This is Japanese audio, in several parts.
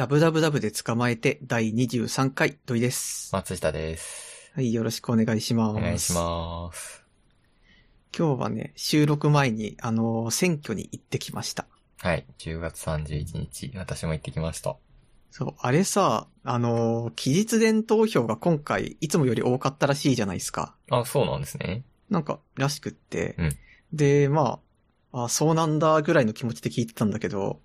ダブダブダブで捕まえて第23回土井です。松下です。はい、よろしくお願いします。お願いします。今日はね、収録前に、あのー選挙に行ってきました。はい。10月31日、私も行ってきました。そう、あれさ、あのー期日伝投票が今回、いつもより多かったらしいじゃないですか。あ、そうなんですね。なんか、らしくって。うんで、まあ、あ、そうなんだぐらいの気持ちで聞いてたんだけど、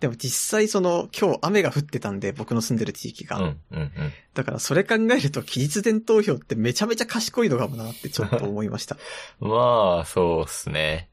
でも実際その、今日雨が降ってたんで、僕の住んでる地域が。うん、うん、うん。だからそれ考えると、期日伝投票ってめちゃめちゃ賢いのかもなってちょっと思いました。まあ、そうっすね。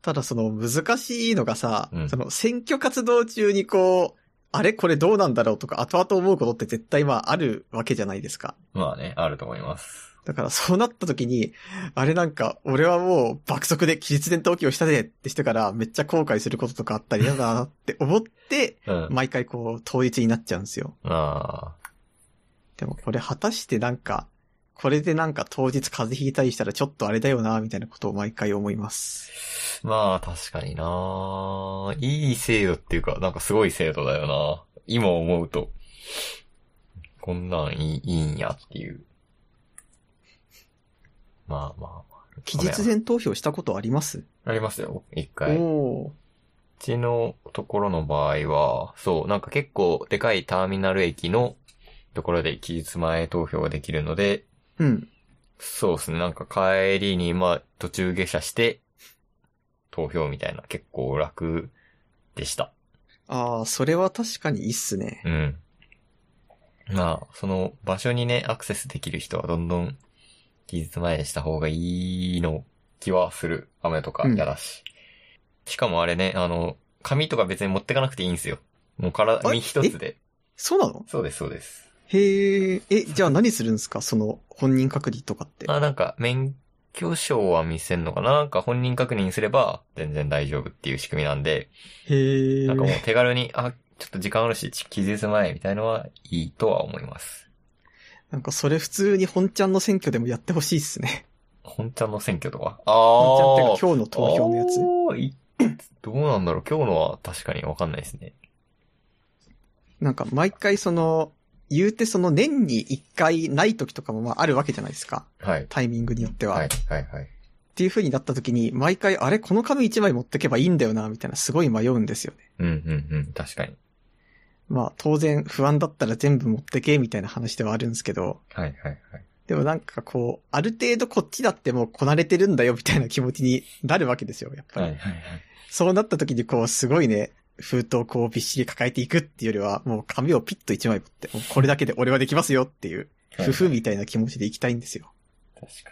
ただその難しいのがさ、うんその選挙活動中にこう、あれこれどうなんだろうとか後々思うことって絶対まああるわけじゃないですか。まあね、あると思います。だからそうなった時に、あれなんか俺はもう爆速で期日伝投票したでってしてからめっちゃ後悔することとかあったり嫌だなって思って、うん。毎回こう統一になっちゃうんですよ。まあ、でもこれ果たしてなんか、これでなんか当日風邪ひいたりしたらちょっとあれだよなみたいなことを毎回思います。まあ、確かにないい制度っていうか、なんかすごい制度だよな今思うと。こんなんいいいいんやっていう。まあまあまあ。期日伝投票したことあります？ありますよ、一回。う。ちのところの場合は、そう、なんか結構でかいターミナル駅のところで期日前投票ができるので、うん。そうですね、なんか帰りに、まあ、途中下車して、投票みたいな、結構楽でした。ああ、それは確かにいいっすね。うん。まあ、その場所にね、アクセスできる人はどんどん期日前にした方がいいの気はする。雨とか嫌だし。しかもあれね、あの、紙とか別に持ってかなくていいんですよ。もう体、あ身一つで。そうなの？そうです、そうです。へえ、え、じゃあ何するんですか？その本人確認とかって。あ、なんか、免許証は見せんのかな？なんか本人確認すれば全然大丈夫っていう仕組みなんで、へえ。なんかもう手軽に、あ、ちょっと時間あるし、期日前みたいのはいいとは思います。なんかそれ普通に本ちゃんの選挙でもやってほしいっすね。本ちゃんの選挙とか？あ本ちゃんってあいうか今日の投票のやつ。どうなんだろう？今日のは確かにわかんないですね。なんか毎回その、言うてその年に一回ない時とかもまああるわけじゃないですか。はい。タイミングによっては。はいっ、はい、はい。ていう風になった時に、毎回あれ？この紙一枚持ってけばいいんだよな、みたいなすごい迷うんですよね。うん、うん、うん。確かに。まあ当然不安だったら全部持ってけ、みたいな話ではあるんですけど、はい、はい、はい。でもなんかこう、ある程度こっちだってもうこなれてるんだよみたいな気持ちになるわけですよ、やっぱり。はい、はい、はい。そうなった時にこう、すごいね、封筒をこうびっしり抱えていくっていうよりは、もう紙をピッと一枚持って、これだけで俺はできますよっていう、はい夫婦みたいな気持ちでいきたいんですよ。確か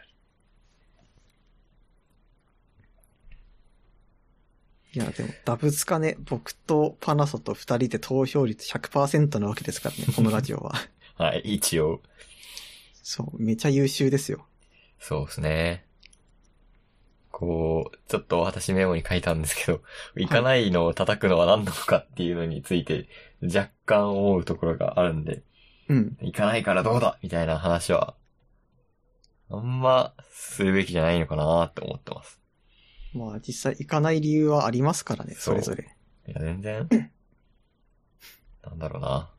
いや、でも、ダブツカね、僕とパナソと二人で投票率100%なわけですからね、このラジオは。に。はい、一応。そう、めちゃ優秀ですよ。そうですね。こう、ちょっと私メモに書いたんですけど、行かないのを叩くのは何なのかっていうのについて若干思うところがあるんで、うん。行かないからどうだみたいな話は、あんまするべきじゃないのかなって思ってます。まあ、実際行かない理由はありますからね、そそうれぞれ。いや、全然、なんだろうな。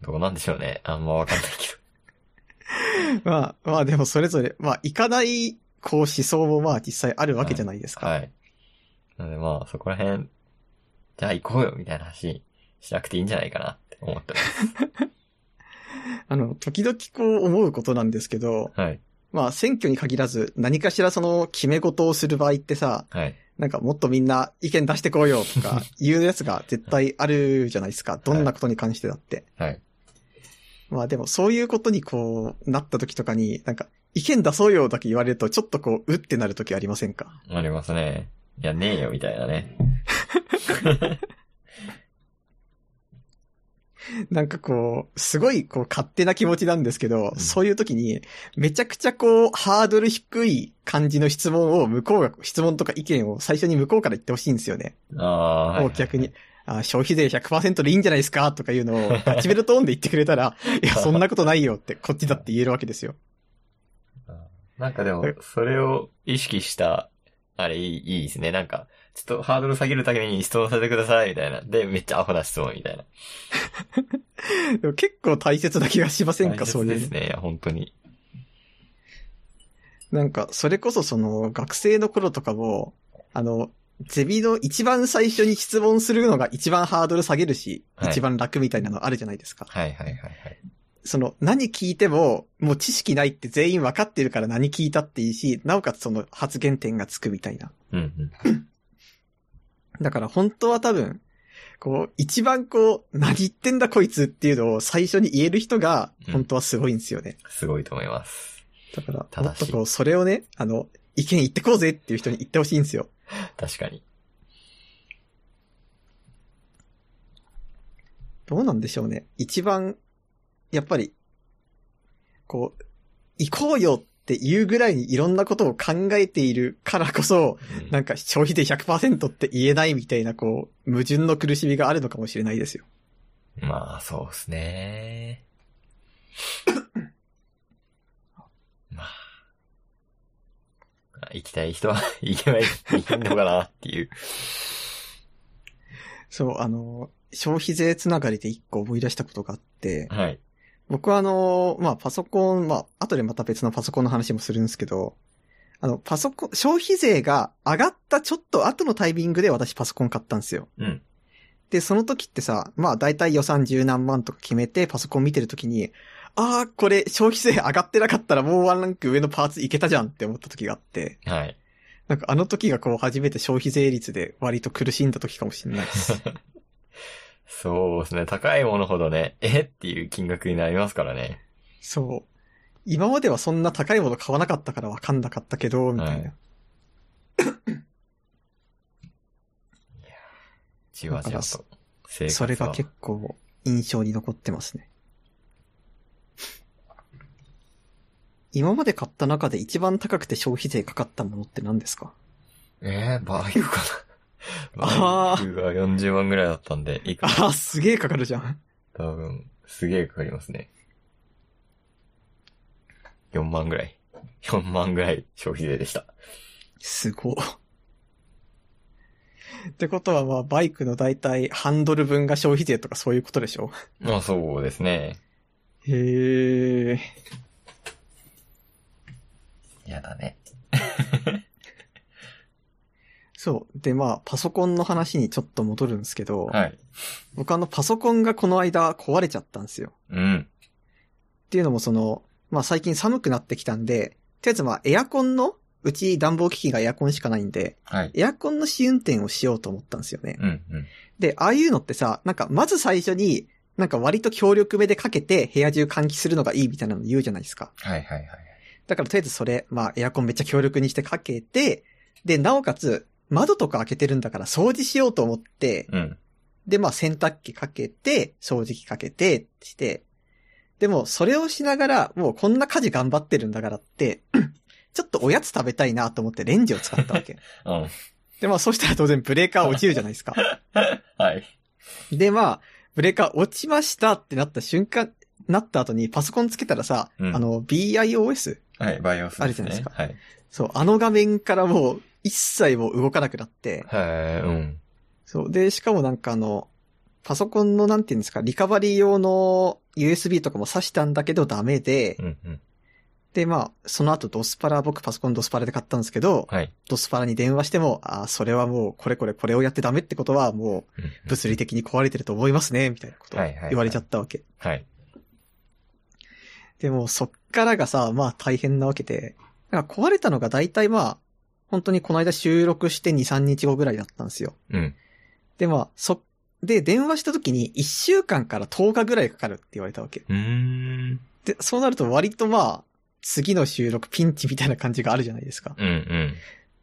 どうなんでしょうね。あんまわかんないけ まあ、まあでもそれぞれ、まあ、行かない、こう思想もまあ実際あるわけじゃないですど。か。はい。なのでまあ、そこら辺、じゃあ行こうよみたいな話しなくていいんじゃないかなって思ってます。あの、時々こう思うことなんですけど、はい。まあ選挙に限らず何かしらその決め事をする場合ってさ、はい。なんかもっとみんな意見出してこうよとか いうやつが絶対あるじゃないですか。どんなことに関してだって。はい。まあでもそういうことにこうなった時とかに、なんか意見出そうよだけ言われるとちょっとこう、うってなる時ありませんか？ありますね。いや、ねえよみたいなね。なんかこう、すごいこう勝手な気持ちなんですけど、うんそういう時に、めちゃくちゃこう、ハードル低い感じの質問を向こうが、質問とか意見を最初に向こうから言ってほしいんですよね。ああ、はい。もう逆に。あ消費税100%でいいんじゃないですかとかいうのを、ガチベルトーンで言ってくれたら、いや、そんなことないよって、こっちだって言えるわけですよ。なんかでも、それを意識した、あれいい、いいですね。なんか、ちょっとハードル下げるために質問させてください、みたいな。で、めっちゃアホな質問、みたいな。でも結構大切な気がしませんか、そういうですね、いや本当に。なんか、それこそその、学生の頃とかも、あの、ゼビの一番最初に質問するのが一番ハードル下げるし、はい一番楽みたいなのあるじゃないですか。はいはいはいはい。その、何聞いても、もう知識ないって全員分かってるから何聞いたっていいし、なおかつその発言点がつくみたいな。うんうん。だから本当は多分、こう、一番こう、何言ってんだこいつっていうのを最初に言える人が、うん本当はすごいんですよね。すごいと思います。だから、もっとこう、それをね、あの、意見言ってこうぜっていう人に言ってほしいんですよ。確かに。どうなんでしょうね。一番、やっぱり、こう、行こうよっていうぐらいにいろんなことを考えているからこそ、うんなんか消費税100%って言えないみたいな、こう、矛盾の苦しみがあるのかもしれないですよ。まあ、そうですね。まあ。行きたい人は行けばいいのかなっていう。そう、あの、消費税つながりで一個思い出したことがあって、はい。僕はあの、まあ、パソコン、まあ、後でまた別のパソコンの話もするんですけど、あの、パソコン、消費税が上がったちょっと後のタイミングで私パソコン買ったんですよ。うん。で、その時ってさ、まあ、だいたい予算十何万とか決めてパソコン見てる時に、ああ、これ消費税上がってなかったらもうワンランク上のパーツいけたじゃんって思った時があって、はい。なんかあの時がこう初めて消費税率で割と苦しんだ時かもしれないです。そうですね。高いものほどね、えっていう金額になりますからね。そう。今まではそんな高いもの買わなかったからわかんなかったけど、みたいな。じわじわと。それが結構印象に残ってますね。今まで買った中で一番高くて消費税かかったものって何ですか？えー、バイクか な。あーバイクが40万ぐらいだったんで、いくああ、すげえかかるじゃん。多分、すげえかかりますね。4万ぐらい。4万ぐらい消費税でした。すごい。ってことはまあ、バイクのだいたいハンドル分が消費税とかそういうことでしょ？まあそうですね。へえ。やだね。そう。でまあ、パソコンの話にちょっと戻るんですけど、はい。僕あのパソコンがこの間壊れちゃったんですよ。うん。っていうのもその、まあ最近寒くなってきたんで、とりあえずまあエアコンの、うち暖房機器がエアコンしかないんで、はい。エアコンの試運転をしようと思ったんですよね。うん、うん。で、ああいうのってさ、なんかまず最初に、なんか割と強力めでかけて部屋中換気するのがいいみたいなの言うじゃないですか。はい、はい、はい。だからとりあえずそれ、まあエアコンめっちゃ強力にしてかけて、で、なおかつ窓とか開けてるんだから掃除しようと思って、うん。で、まあ洗濯機かけて、掃除機かけて、して、でもそれをしながら、もうこんな家事頑張ってるんだからって、ちょっとおやつ食べたいなと思ってレンジを使ったわけ。うん。で、まあそしたら当然ブレーカー落ちるじゃないですか。はい。で、まあ、ブレーカー落ちましたってなった瞬間、なった後にパソコンつけたらさ、うんあの、BIOS? はい、バイオスですね。あるじゃないですかはい。そう、あの画面からもう一切もう動かなくなって、はい、うん。そう、で、しかもなんかあの、パソコンのなんていうんですか、リカバリー用の USB とかも挿したんだけどダメで、うん、うん。で、まあ、その後ドスパラ、僕パソコンドスパラで買ったんですけど、はい。ドスパラに電話しても、ああ、それはもう、これこれこれをやってダメってことは、もう物理的に壊れてると思いますね、みたいなこと言われちゃったわけ。はい。でも、そっからがさ、まあ大変なわけで、なんか壊れたのが大体まあ、本当にこの間収録して2、3日後ぐらいだったんですよ。うん。で、まあ、そ、で、電話した時に1週間から10日ぐらいかかるって言われたわけ。うーん。で、そうなると割とまあ、次の収録ピンチみたいな感じがあるじゃないですか。うん、うん。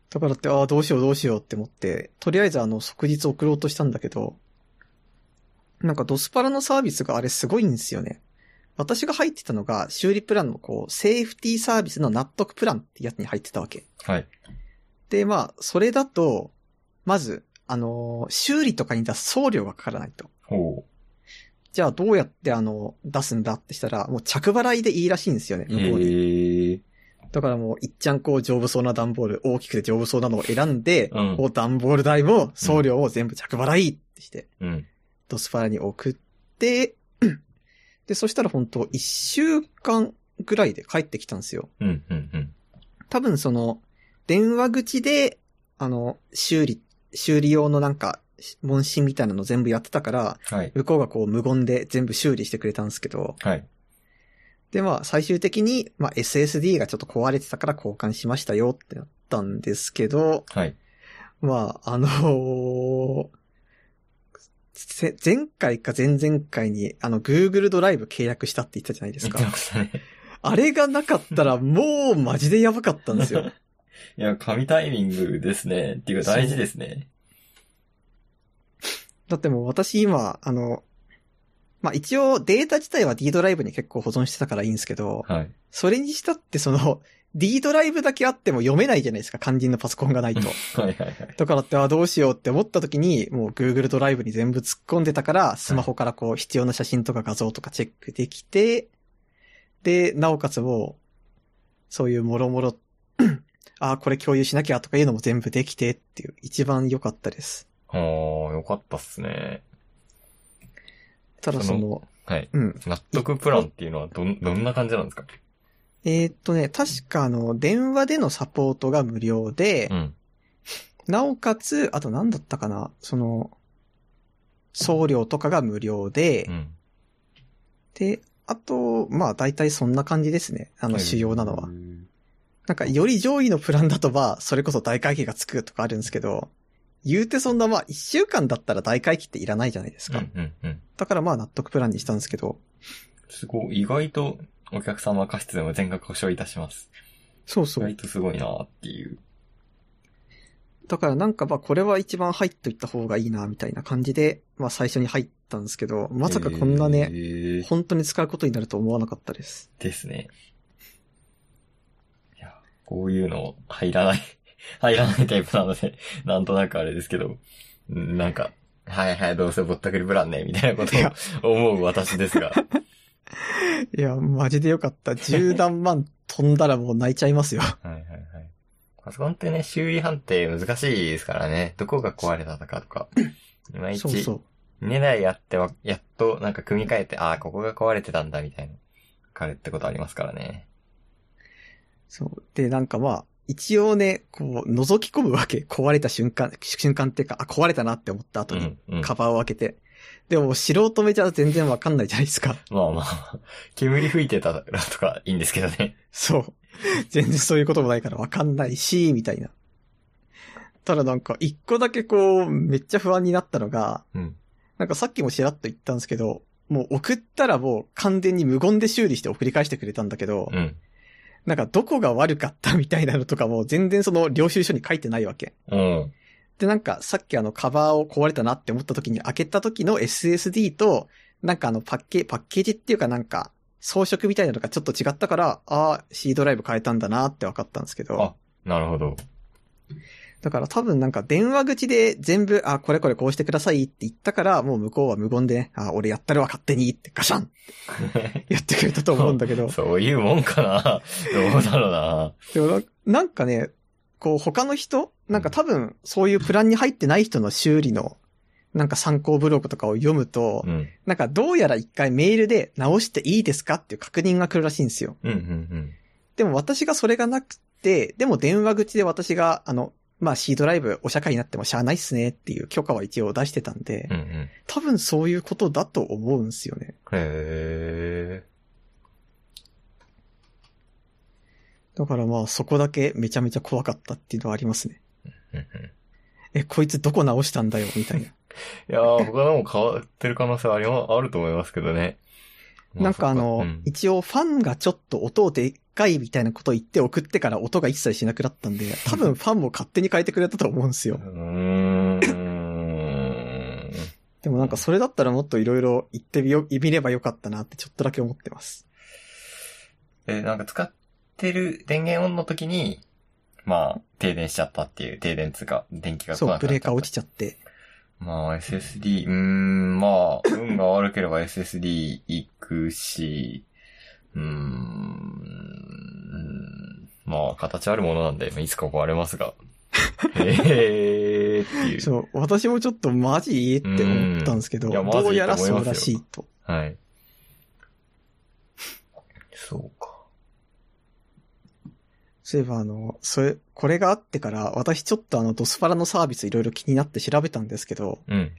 だからって、ああ、どうしようどうしようって思って、とりあえずあの、即日送ろうとしたんだけど、なんかドスパラのサービスがあれすごいんですよね。私が入ってたのが、修理プランのこう、セーフティーサービスの納得プランってやつに入ってたわけ。はい。で、まあ、それだと、まず、あのー修理とかに出す送料がかからないと。ほじゃあどうやってあの、出すんだってしたら、もう着払いでいいらしいんですよね、う。向こうに。へえ。だからもう、いっちゃんこう丈夫そうな段ボール、大きくて丈夫そうなのを選んで、うんこう段ボール代も送料も全部着払いってして、うん。ドスパラに送って、で、そしたら本当一週間ぐらいで帰ってきたんですよ。うん。うん。うん。多分その、電話口で、あの、修理、修理用のなんか、問診みたいなの全部やってたから、はい。向こうがこう無言で全部修理してくれたんですけど、はい。で、まあ、最終的に、まあ、SSD がちょっと壊れてたから交換しましたよってなったんですけど、はい。まあ、あのーせ前回か前々回に、あの、Google ドライブ契約したって言ったじゃないですか。あれがなかったら、もうマジでやばかったんですよ。いや、神タイミングですね。っていうか大事ですね。だってもう私今、あの、まあ、一応データ自体は D ドライブに結構保存してたからいいんですけど、はい。それにしたってその、D ドライブだけあっても読めないじゃないですか、肝心のパソコンがないと。はいはいはい。だからって、あ、どうしようって思った時に、もう Google ドライブに全部突っ込んでたから、スマホからこう必要な写真とか画像とかチェックできて、で、なおかつもう、そういうもろもろ、あ、これ共有しなきゃとかいうのも全部できてっていう、一番良かったです。ああ、よかったっすね。ただその、はい。うん。納得プランっていうのはどん、どんな感じなんですか？えーっとね、確かあの、電話でのサポートが無料で、うん。なおかつ、あと何だったかな、その、送料とかが無料で、うん。で、あと、まあ大体そんな感じですね。あの、主要なのは。なんか、より上位のプランだとまあ、それこそ大会期がつくとかあるんですけど、言うてそんなまあ、一週間だったら大会期っていらないじゃないですか。うんうんうん。だからまあ、納得プランにしたんですけど、すごい、意外とお客様過失でも全額保証いたします。意そうそう。外とすごいなっていう。だからなんかまあ、これは一番入っといた方がいいな、みたいな感じで、まあ最初に入ったんですけど、まさかこんなえね、ー本当に使うことになると思わなかったです。ですね。こういうの入らない、入らないタイプなので、なんとなくあれですけど、うんなんか、はいはい、どうせぼったくりプランね、みたいなことを思う私ですが。いや、マジでよかった。10何万飛んだらもう泣いちゃいますよ。はいはいはい。パソコンってね、修理判定難しいですからね。どこが壊れたのかとか。いまいち、そうそう。2台やっては、やっとなんか組み替えて、ああ、ここが壊れてたんだ、みたいな。わかるってことありますからね。そう。で、なんかまあ、一応ね、こう、覗き込むわけ。壊れた瞬間、瞬間っていうか、あ、壊れたなって思った後に、うん、うん。カバーを開けて。でも、素人目じゃ全然わかんないじゃないですか。まあまあ、煙吹いてたらとかいいんですけどね。そう。全然そういうこともないからわかんないし、みたいな。ただなんか、一個だけこう、めっちゃ不安になったのが、うん。なんかさっきもちらっと言ったんですけど、もう送ったらもう完全に無言で修理して送り返してくれたんだけど、うん。なんかどこが悪かったみたいなのとかも全然その領収書に書いてないわけ。うん。で、なんかさっきあのカバーを壊れたなって思った時に開けた時の SSD と、なんかあのパッケージ、パッケージっていうかなんか装飾みたいなのがちょっと違ったから、ああ、C ドライブ変えたんだなって分かったんですけどあ、なるほど。だから多分なんか電話口で全部、あ、これこれこうしてくださいって言ったから、もう向こうは無言でね、あ、俺やったるわ勝手にってガシャンっ てやってくれたと思うんだけど。そういうもんかな どうだろうなでもななんかね、こう他の人なんか多分そういうプランに入ってない人の修理のなんか参考ブログとかを読むと、うん。なんかどうやら一回メールで直していいですかっていう確認が来るらしいんですよ。うん、うん、でも私がそれがなくて、でも電話口で私があの、まあ C ドライブお社会になってもしゃあないっすねっていう許可は一応出してたんで、うん。うん、うん。多分そういうことだと思うんですよね。へだからまあそこだけめちゃめちゃ怖かったっていうのはありますね。ー。うん、うん。え、こいつどこ直したんだよ、みたいな。いやー、他のも変わってる可能性はありま、あると思いますけどね。まなんかあの、一応ファンがちょっと音でっかいみたいなことを言って送ってから音が一切しなくなったんで、多分ファンも勝手に変えてくれたと思うんですよ。でもなんかそれだったらもっといろいろ言ってみよ、見ればよかったなってちょっとだけ思ってます。え、なんか使ってる電源オンの時に、まあ、停電しちゃったっていう、停電つうか、電気が来そう、なくなっちゃったブレーカー落ちちゃって。まあ、SSD、うーん、まあ、運が悪ければ SSD 行くし、うーん、まあ、形あるものなんで、まあいつか壊れますが。へーっていう。そう、私もちょっとマジって思ったんですけど、どうやらそうらしいと。はい。そうか。そういえばあの、それ、これがあってから、私ちょっとあの、ドスパラのサービスいろいろ気になって調べたんですけど、うん。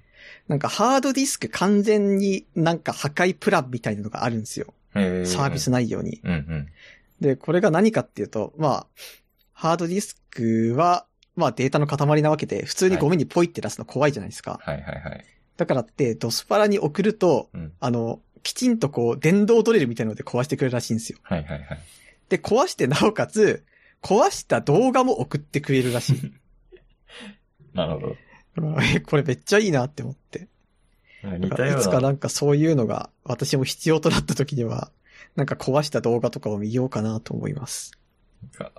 なんかハードディスク完全になんか破壊プランみたいなのがあるんですよ。サービス内容に。うんうん。で、これが何かっていうと、まあ、ハードディスクは、まあデータの塊なわけで、普通にゴミにポイって出すの怖いじゃないですか。はいはいはい。だからって、ドスパラに送ると、うん。あの、きちんとこう、電動ドリルみたいなので壊してくれるらしいんですよ。はいはいはい。で、壊してなおかつ、壊した動画も送ってくれるらしい。なるほど。え これめっちゃいいなって思って。似たよいつかうな。なんかそういうのが私も必要となった時には、なんか壊した動画とかを見ようかなと思います。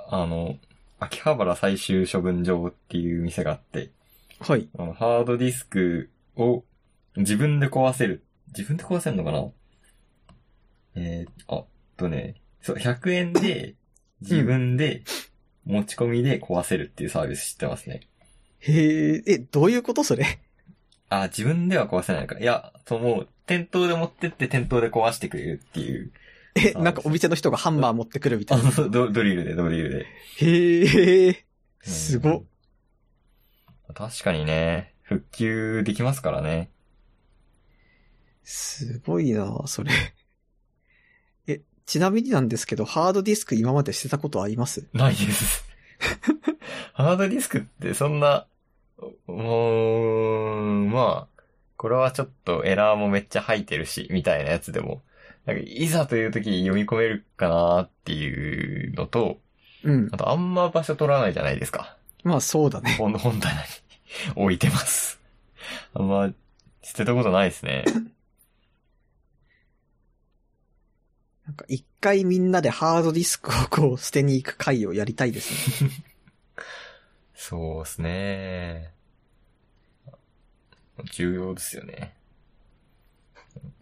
あの、秋葉原最終処分場っていう店があって、はい。あのハードディスクを自分で壊せる。自分で壊せるのかな？えー、あっとね、そう、100円で自分で持ち込みで壊せるっていうサービス知ってますね。へえ、え、どういうことそれ？あ、自分では壊せないのか。いや、そう、もう、店頭で持ってって店頭で壊してくれるっていう。え、あなんかお店の人がハンマー持ってくるみたいな？ドドリルで、ドリルで。へえ、うんすごっ。確かにね、復旧できますからね。すごいなそれ。え、ちなみになんですけど、ハードディスク今まで捨てたことあります？ないです。ハードディスクってそんな、もう、まあ、これはちょっとエラーもめっちゃ入ってるし、みたいなやつでも、なんかいざという時に読み込めるかなっていうのと、うんあ。とあんま場所取らないじゃないですか。まあそうだね。本本棚に 置いてます。あんま、捨てたことないですね。なんか一回みんなでハードディスクをこう捨てに行く回をやりたいですね。そうですね。重要ですよね。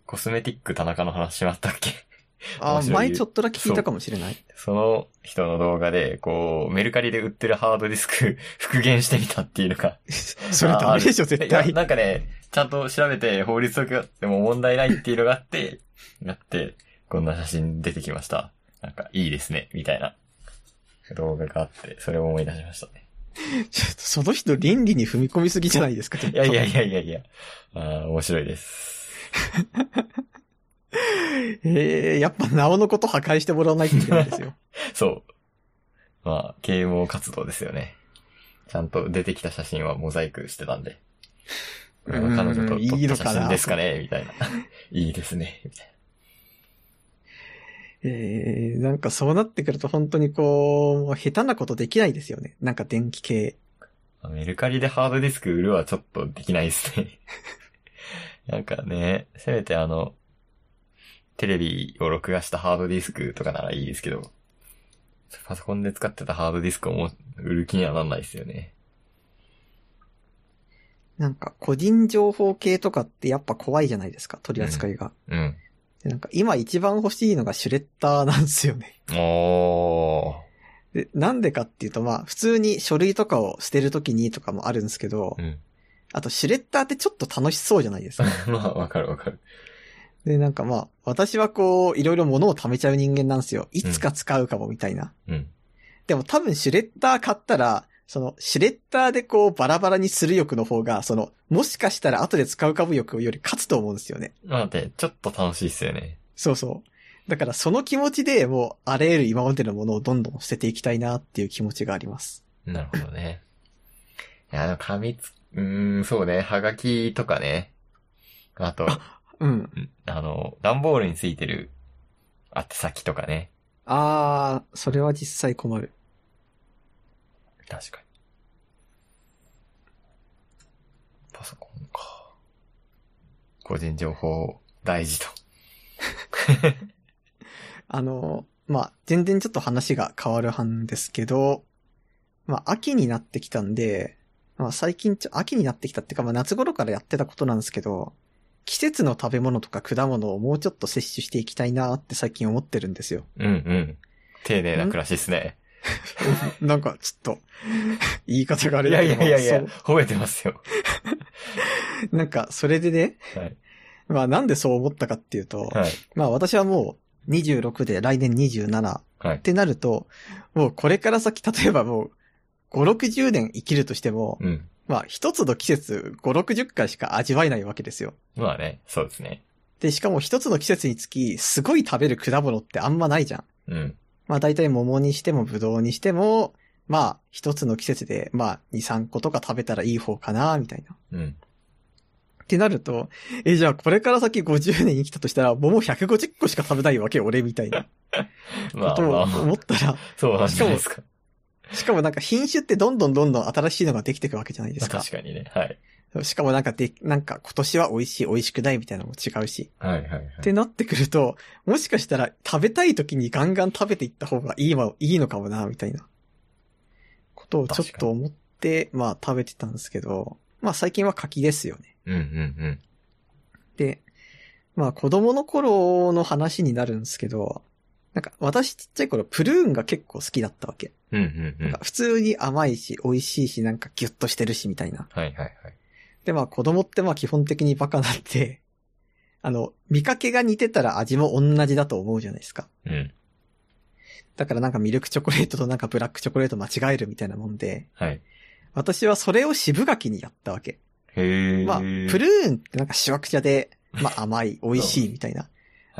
コスメティック田中の話しまったっけ？あー、面白い前ちょっとだけ聞いたかもしれない。その人の動画で、こう、メルカリで売ってるハードディスク復元してみたっていうのが。それダメでしょ、絶対。なんかね、ちゃんと調べて法律とかでも問題ないっていうのがあって、やって、こんな写真出てきました。なんか、いいですね、みたいな動画があって、それを思い出しましたね。ちょっとその人倫理に踏み込みすぎじゃないですか、いやいやいやいやいや。あー面白いです。ええやっぱなおのこと破壊してもらわないといけないですよ。そう。まあ、啓蒙活動ですよね。ちゃんと出てきた写真はモザイクしてたんで。これは彼女と撮った写真ですかねみたいな。いいですね。みたいええなんかそうなってくると本当にこう、下手なことできないですよね。なんか電気系。な。メルカリでハードディスク売るはちょっとできないですね。なんかね、せめてあの、テレビを録画したハードディスクとかならいいですけど、パソコンで使ってたハードディスクをもう売る気にはなんないですよね。なんか個人情報系とかってやっぱ怖いじゃないですか、取り扱いが。うん。でなんか今一番欲しいのがシュレッダーなんですよね。で、なんでかっていうとまあ普通に書類とかを捨てるときにとかもあるんですけど、うん。あとシュレッダーってちょっと楽しそうじゃないですか。まあ、わかるわかる。で、なんかまあ、私はこう、いろいろ物を貯めちゃう人間なんですよ。いつか使うかもみたいな。うん。でも多分シュレッダー買ったら、その、シュレッダーでこう、バラバラにする欲の方が、その、もしかしたら後で使うかも欲より勝つと思うんですよね。なので、ちょっと楽しいっすよね。そうそう。だからその気持ちでもう、あらゆる今までのものをどんどん捨てていきたいなっていう気持ちがあります。なるほどね。いや、紙つ、うーん、そうね、はがきとかね。あと、うん。んあの、段ボールについてる、宛先とかね。あー、それは実際困る。確かに。パソコンか。個人情報大事と。あの、まあ、全然ちょっと話が変わるんですけど、まあ、秋になってきたんで、まあ、最近ちょ、秋になってきたっていうか、まあ、夏頃からやってたことなんですけど、季節の食べ物とか果物をもうちょっと摂取していきたいなって最近思ってるんですよ。うんうん。丁寧な暮らしですね。なんか、ちょっと、言い方があれいやだけどいやいやいやそ、褒めてますよ。う なんか、それでね、はい。まあなんでそう思ったかっていうと、はい。まあ私はもう26で来年27っはい。てなると、もうこれから先、例えばもう、5、60年生きるとしても、うん。まあ一つの季節5、60回しか味わえないわけですよ。まあね、そうですね。で、しかも一つの季節につき、すごい食べる果物ってあんまないじゃん。うん。まあ大体桃にしてもブドウにしても、まあ一つの季節で、まあ2、3個とか食べたらいい方かな、みたいな。うん。ってなると、え、じゃあこれから先50年生きたとしたら、桃150個しか食べないわけよ、俺みたいな ことをまあまあ、思ったら、そうなんですか。しかもなんか品種ってどんどんどんどん新しいのができていくわけじゃないでますあか。確かにね。はい。しかもなんかで、なんか今年は美味しい、美味しくないみたいなのも違うし。はいはいはい。ってなってくると、もしかしたら食べたい時にガンガン食べていった方がいいわ、いいのかもな、みたいな。ことをちょっと思って、まあ食べてたんですけど、まあ最近は柿ですよね。うんうんで、まあ子供の頃の話になるんですけど、なんか私ちっちゃい頃プルーンが結構好きだったわけ。うん。うんうんうん。普通に甘いし、美味しいし、なんかギュッとしてるし、みたいな。はいはいはい。で、まあ子供ってまあ基本的にバカなんで、あの、見かけが似てたら味も同じだと思うじゃないですか。うん。だからなんかミルクチョコレートとなんかブラックチョコレート間違えるみたいなもんで、はい。私はそれを渋柿にやったわけ。へえ。まあ、プルーンってなんかシュワクチャで、まあ甘い、美味しいみたいな。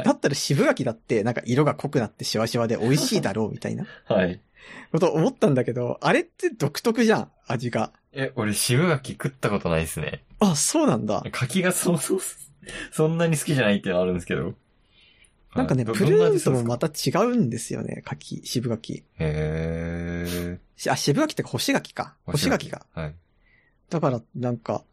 はいだったら渋柿だってなんか色が濃くなってシワシワで美味しいだろうみたいなはい。こと思ったんだけど、あれって独特じゃん、味が。え、俺渋柿食ったことないですね。あ、そうなんだ。柿がそうそう、そんなに好きじゃないっていうのはあるんですけど。なんかね、はいプルーンともまた。た違うんですよね、柿、渋柿。へー。しあ、渋柿ってか干し柿か。干し柿が。。はい。だから、なんか、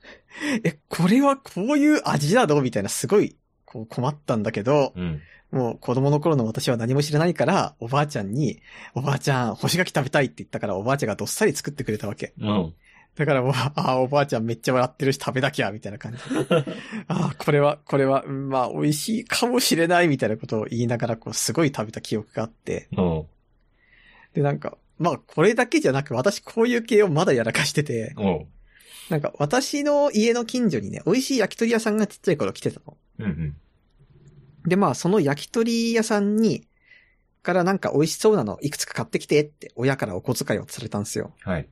え、これはこういう味なの？みたいな、すごい、こう困ったんだけど、うん。もう子供の頃の私は何も知らないから、おばあちゃんに、おばあちゃん、干し柿食べたいって言ったから、おばあちゃんがどっさり作ってくれたわけ。うん。だからもう、ああ、おばあちゃんめっちゃ笑ってるし食べなきゃ、みたいな感じで。ああ、これは、これは、うんまあ、美味しいかもしれない、みたいなことを言いながら、こう、すごい食べた記憶があって。うん。で、なんか、まあ、これだけじゃなく、私こういう系をまだやらかしてて、おう。なんか、私の家の近所にね、美味しい焼き鳥屋さんがちっちゃい頃来てたの。うんうん。で、まあ、その焼き鳥屋さんに、からなんか美味しそうなのいくつか買ってきてって、親からお小遣いをされたんですよ。はい。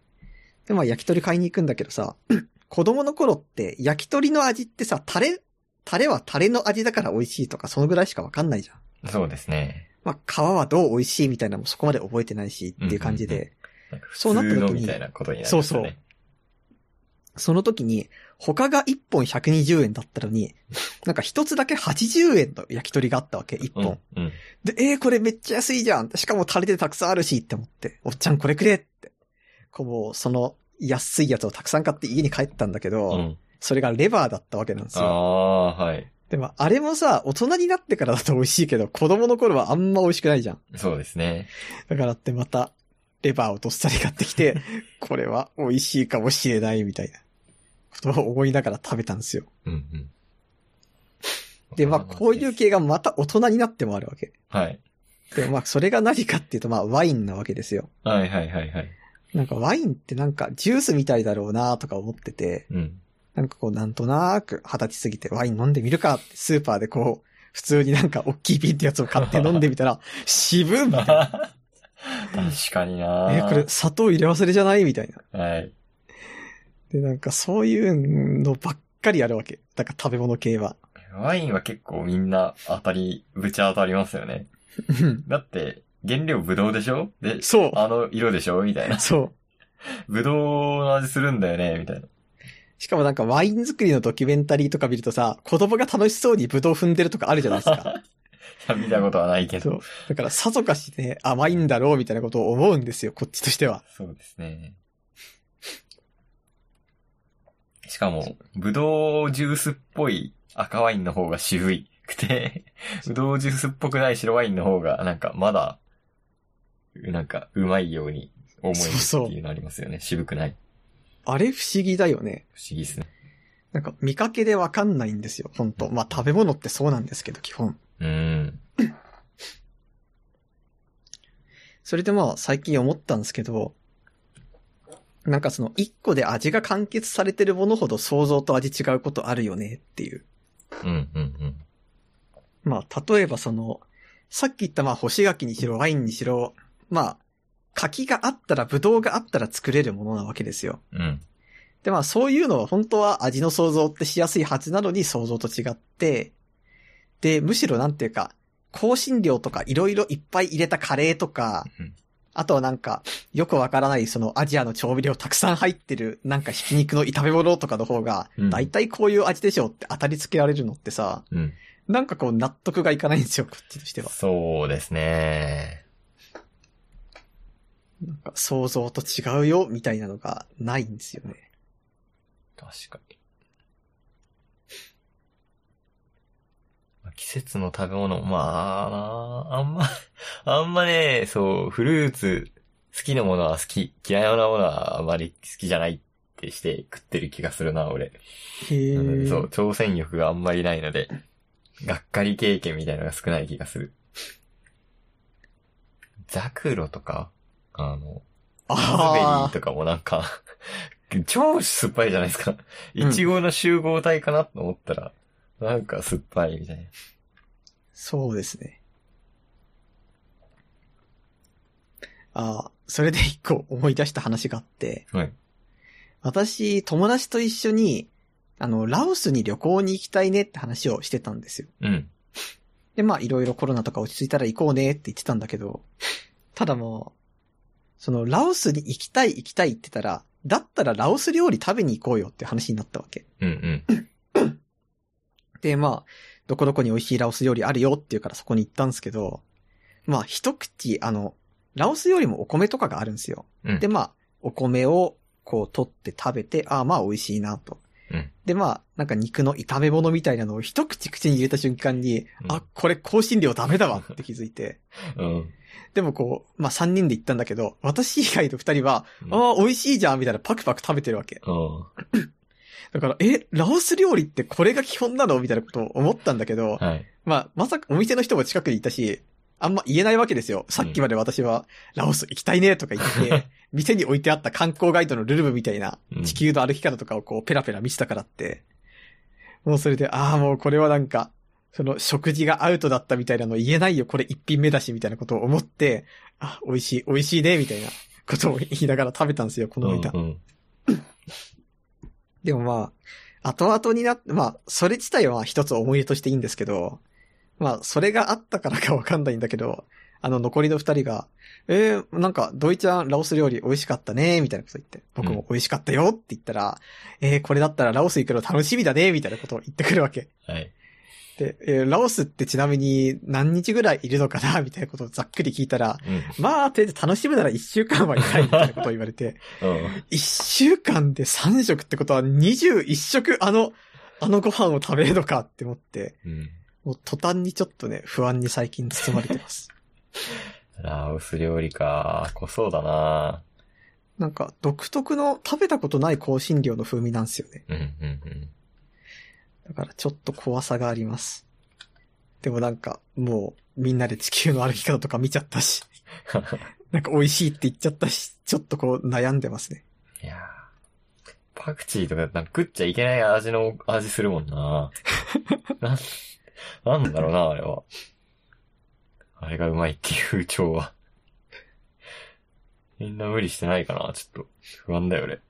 で、まあ、焼き鳥買いに行くんだけどさ、子供の頃って、焼き鳥の味ってさ、タレ、タレはタレの味だから美味しいとか、そのぐらいしかわかんないじゃん。そうですね。まあ、皮はどう美味しいみたいなのもそこまで覚えてないしっていう感じで、なんか普そうなった時にみたいなこと。そうそうその時に、他が1本120円だったのに、なんか一つだけ80円の焼き鳥があったわけ、1うん。本。うん。で、えー、これめっちゃ安いじゃん。しかもタレでたくさんあるしって思って、おっちゃんこれくれって。こうその安いやつをたくさん買って家に帰ったんだけど、うん。それがレバーだったわけなんですあよ。あ、はい。でも、あれもさ、大人になってからだと美味しいけど、子供の頃はあんま美味しくないじゃん。そうですね。だからってまた、レバーをどっさり買ってきて、これは美味しいかもしれないみたいなことを思いながら食べたんですよ。うんうん。で、まあ、こういう系がまた大人になってもあるわけ。はい。で、まあ、それが何かっていうと、まあ、ワインなわけですよ。はいはいはいはい。なんかワインってなんかジュースみたいだろうなとか思ってて、うん。なんかこうなんとなく二十歳過ぎてワイン飲んでみるかってスーパーでこう、普通になんか大きい瓶ってやつを買って飲んでみたら、渋っみたいな。確かになえ、これ砂糖入れ忘れじゃないみたいな。はい。で、なんかそういうのばっかりあるわけ。だから食べ物系は。ワインは結構みんな当たり、ぶち当たりますよね。う んだって、原料ブドウでしょ？で、そう。あの色でしょ？みたいな。そう。ブドウの味するんだよね？みたいな。しかもなんかワイン作りのドキュメンタリーとか見るとさ、子供が楽しそうにブドウ踏んでるとかあるじゃないですか。いや見たことはないけど。だからさぞかしね、甘いんだろうみたいなことを思うんですよ、こっちとしては。そうですね。しかも、ブドウジュースっぽい赤ワインの方が渋いくて、ブドウジュースっぽくない白ワインの方が、なんかまだ、なんかうまいように思えるそうそうっていうのありますよね。渋くない。あれ不思議だよね。不思議ですね。なんか見かけでわかんないんですよ、本当まあ食べ物ってそうなんですけど、基本。うーん。それでまあ最近思ったんですけど、なんかその一個で味が完結されてるものほど想像と味違うことあるよねっていう。うん、うん、うん。まあ例えばその、さっき言ったまあ干し柿にしろワインにしろ、まあ、柿があったらブドウがあったら作れるものなわけですよ。うん。でまあそういうのは本当は味の想像ってしやすいはずなのに想像と違って、で、むしろなんていうか、香辛料とかいろいろいっぱい入れたカレーとか、うんあとはなんか、よくわからないそのアジアの調味料たくさん入ってる、なんかひき肉の炒め物とかの方がうん、だいたいこういう味でしょって当たり付けられるのってさ、うん。なんかこう納得がいかないんですよ、こっちとしては。そうですね。なんか想像と違うよ、みたいなのがないんですよね。確かに。季節の食べ物、まあなあんま、あんまね、そう、フルーツ、好きなものは好き、嫌いなものはあまり好きじゃないってして食ってる気がするな、俺。へえ。そう、挑戦欲があんまりないので、がっかり経験みたいなのが少ない気がする。ザクロとか、あの、ラズベリあーとかもなんか、超酸っぱいじゃないですか。うんいちごの集合体かなと思ったら、なんか酸っぱいみたいな。そうですね。ああ、それで一個思い出した話があって、はい。私、友達と一緒に、あの、ラオスに旅行に行きたいねって話をしてたんですよ。うん。で、まあ、いろいろコロナとか落ち着いたら行こうねって言ってたんだけど、ただもう、その、ラオスに行きたい行きたいって言ったら、だったらラオス料理食べに行こうよって話になったわけ。うんうん。で、まあ、どこどこに美味しいラオス料理あるよって言うからそこに行ったんですけど、まあ、一口、あの、ラオスよりもお米とかがあるんですよ。うん。で、まあ、お米をこう取って食べて、ああ、まあ美味しいなと。うんで、まあ、なんか肉の炒め物みたいなのを一口口に入れた瞬間に、うんあ、これ香辛料ダメだわって気づいて。うん。でもこう、まあ三人で行ったんだけど、私以外の二人は、うんああ、美味しいじゃんみたいなパクパク食べてるわけ。うん。だから、え、ラオス料理ってこれが基本なの？みたいなことを思ったんだけど、はい。まあ、まさかお店の人も近くにいたし、あんま言えないわけですよ。さっきまで私は、ラオス行きたいねとか言って、店に置いてあった観光ガイドのルルブみたいなうん地球の歩き方とかをこうペラペラ見せたからって、もうそれで、ああ、もうこれはなんか、その食事がアウトだったみたいなの言えないよ、これ一品目だし、みたいなことを思って、あ、美味しい、美味しいね、みたいなことを言いながら食べたんですよ、この間。うん。でもまあ、後々になって、まあ、それ自体は一つ思い出としていいんですけど、まあ、それがあったからかわかんないんだけど、あの残りの二人が、えー、なんか、ドイちゃんラオス料理美味しかったね、みたいなこと言って、僕も美味しかったよって言ったら、えー、これだったらラオス行くの楽しみだね、みたいなことを言ってくるわけ。はい。で、えーラオスってちなみに何日ぐらいいるのかな、みたいなことをざっくり聞いたら、うん。まあ、とりあえず楽しむなら一週間はいないみたいなことを言われて、うん。一週間で三食ってことは21食あの、あのご飯を食べるのかって思って、うん。もう途端にちょっとね、不安に最近包まれてます。ラオス料理か。濃そうだななんか、独特の食べたことない香辛料の風味なんですよね。うん、うん、だからちょっと怖さがあります。でもなんか、もう、みんなで地球の歩き方とか見ちゃったし、うん。なんか美味しいって言っちゃったし、ちょっとこう悩んでますね。いやーパクチーとかなんか食っちゃいけない味の味するもんな な、なんだろうな、あれは。あれがうまいっていう風潮は。みんな無理してないかなちょっと不安だよね。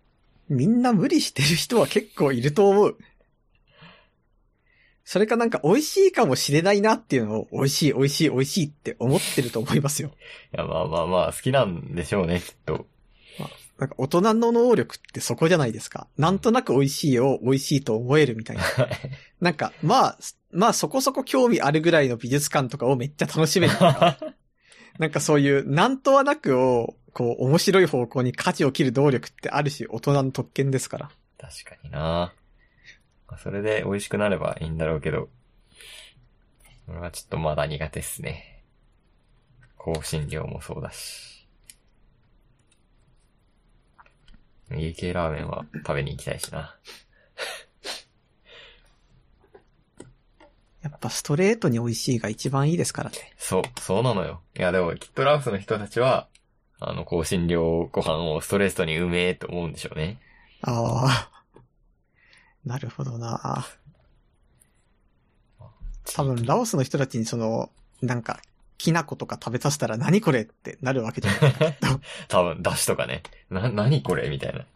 みんな無理してる人は結構いると思う。それかなんか美味しいかもしれないなっていうのを美味しい美味しい美味しいって思ってると思いますよ。いや、まあまあまあ、好きなんでしょうね、きっと。なんか大人の能力ってそこじゃないですか。なんとなく美味しいを美味しいと思えるみたいな。なんか、まあ、まあそこそこ興味あるぐらいの美術館とかをめっちゃ楽しめるとか。なんかそういう、なんとはなくを、こう、面白い方向に舵を切る能力ってあるし、大人の特権ですから。確かになまあそれで美味しくなればいいんだろうけど、俺はちょっとまだ苦手っすね。香辛料もそうだし。家系ラーメンは食べに行きたいしな。やっっぱストレートに美味しいが一番いいですからね。そう、そうなのよ。いや、でも、きっとラオスの人たちは、あの、香辛料ご飯をストレートにうめえと思うんでしょうね。ああ。なるほどな。多分、ラオスの人たちにその、なんか、きな粉とか食べさせたら何これってなるわけじゃない。多分、出汁とかね。な、何これみたいな。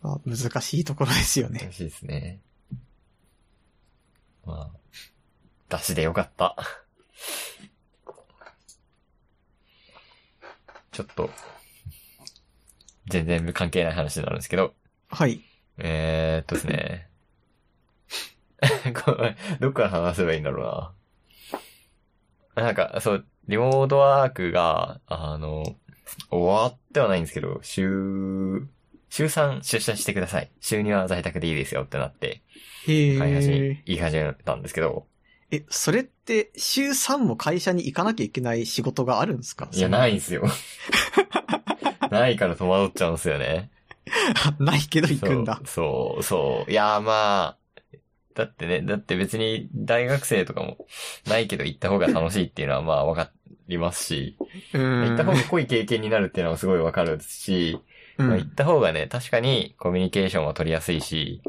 まあ、難しいところですよね。難しいですね。まあ、出汁でよかった。ちょっと、全然関係ない話になるんですけど、はい。えーっとですね。これどっから話せばいいんだろうな。なんか、そう、リモートワークが、あの、終わってはないんですけど、週、週3出社してください。週2は在宅でいいですよってなって、へ開発にえ。言い始めたんですけど、え、それって、週3も会社に行かなきゃいけない仕事があるんですか？いや、ないいんすよ。ないから戸惑っちゃうんですよね。ないけど行くんだ。そう、そう。いや、まあ、だってね、だって別に大学生とかもないけど行った方が楽しいっていうのはまあわかりますし、う行った方ん。が濃い経験になるっていうのはすごいわかるし、まあ、行っうん。た方がね、確かにコミュニケーションは取りやすいし、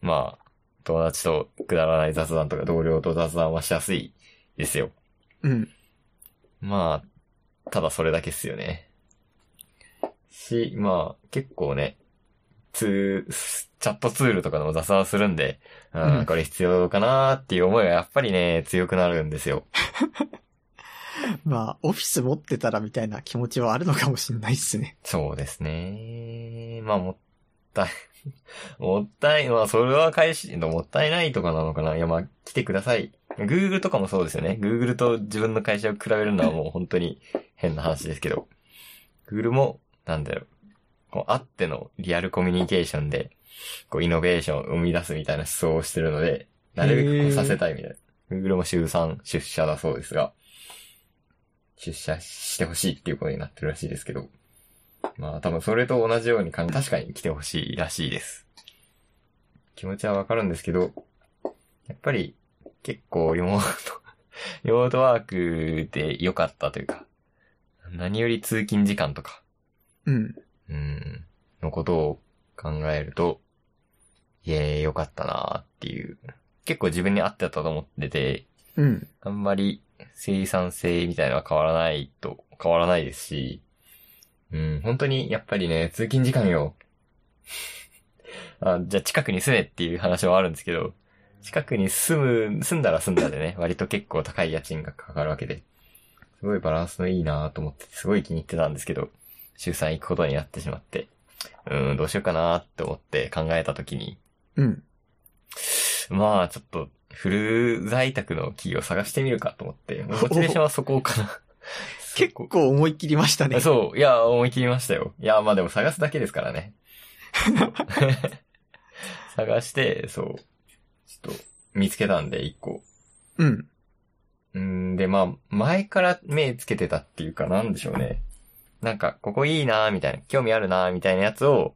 まあ、友達とくだらない雑談とか同僚と雑談はしやすいですよ。うん。まあ、ただそれだけっすよね。し、まあ、結構ね、ツー、チャットツールとかでも雑談するんで、うんうんこれ必要かなーっていう思いがやっぱりね、強くなるんですよ。まあ、オフィス持ってたらみたいな気持ちはあるのかもしれないっすね。そうですね。まあ、もったい、もったい、まあ、それは返し、もったいないとかなのかな。いや、まあ、来てください。Google とかもそうですよね。Google と自分の会社を比べるのはもう本当に変な話ですけど。Google も、なんだろう。こう、あってのリアルコミュニケーションで、こう、イノベーションを生み出すみたいな思想をしてるので、なるべくこうさせたいみたいな。Google も週3出社だそうですが、出社してほしいっていうことになってるらしいですけど。まあ多分それと同じようにかん確かに来てほしいらしいです。気持ちはわかるんですけど、やっぱり結構リモート、リモートワークで良かったというか、何より通勤時間とか、うん。うん、のことを考えると、いえ、良かったなっていう。結構自分に合ってたと思ってて、うん。あんまり生産性みたいなのは変わらないと、変わらないですし、うん、本当にやっぱりね、通勤時間よ。あじゃあ近くに住めっていう話はあるんですけど、近くに住む、住んだら住んだでね、割と結構高い家賃がかかるわけで、すごいバランスのいいなと思って、すごい気に入ってたんですけど、週3行くことになってしまって、うん、どうしようかなって思って考えたときに、うん。まあ、ちょっと、フル在宅の企業を探してみるかと思って、モチベーションはそこかな。結構思い切りましたね。そう、いや、思い切りましたよ。いや、まあでも探すだけですからね。探して、そう、ちょっと、見つけたんで、一個。うん。んで、まあ、前から目つけてたっていうか、なんでしょうね。なんか、ここいいなみたいな、興味あるなみたいなやつを、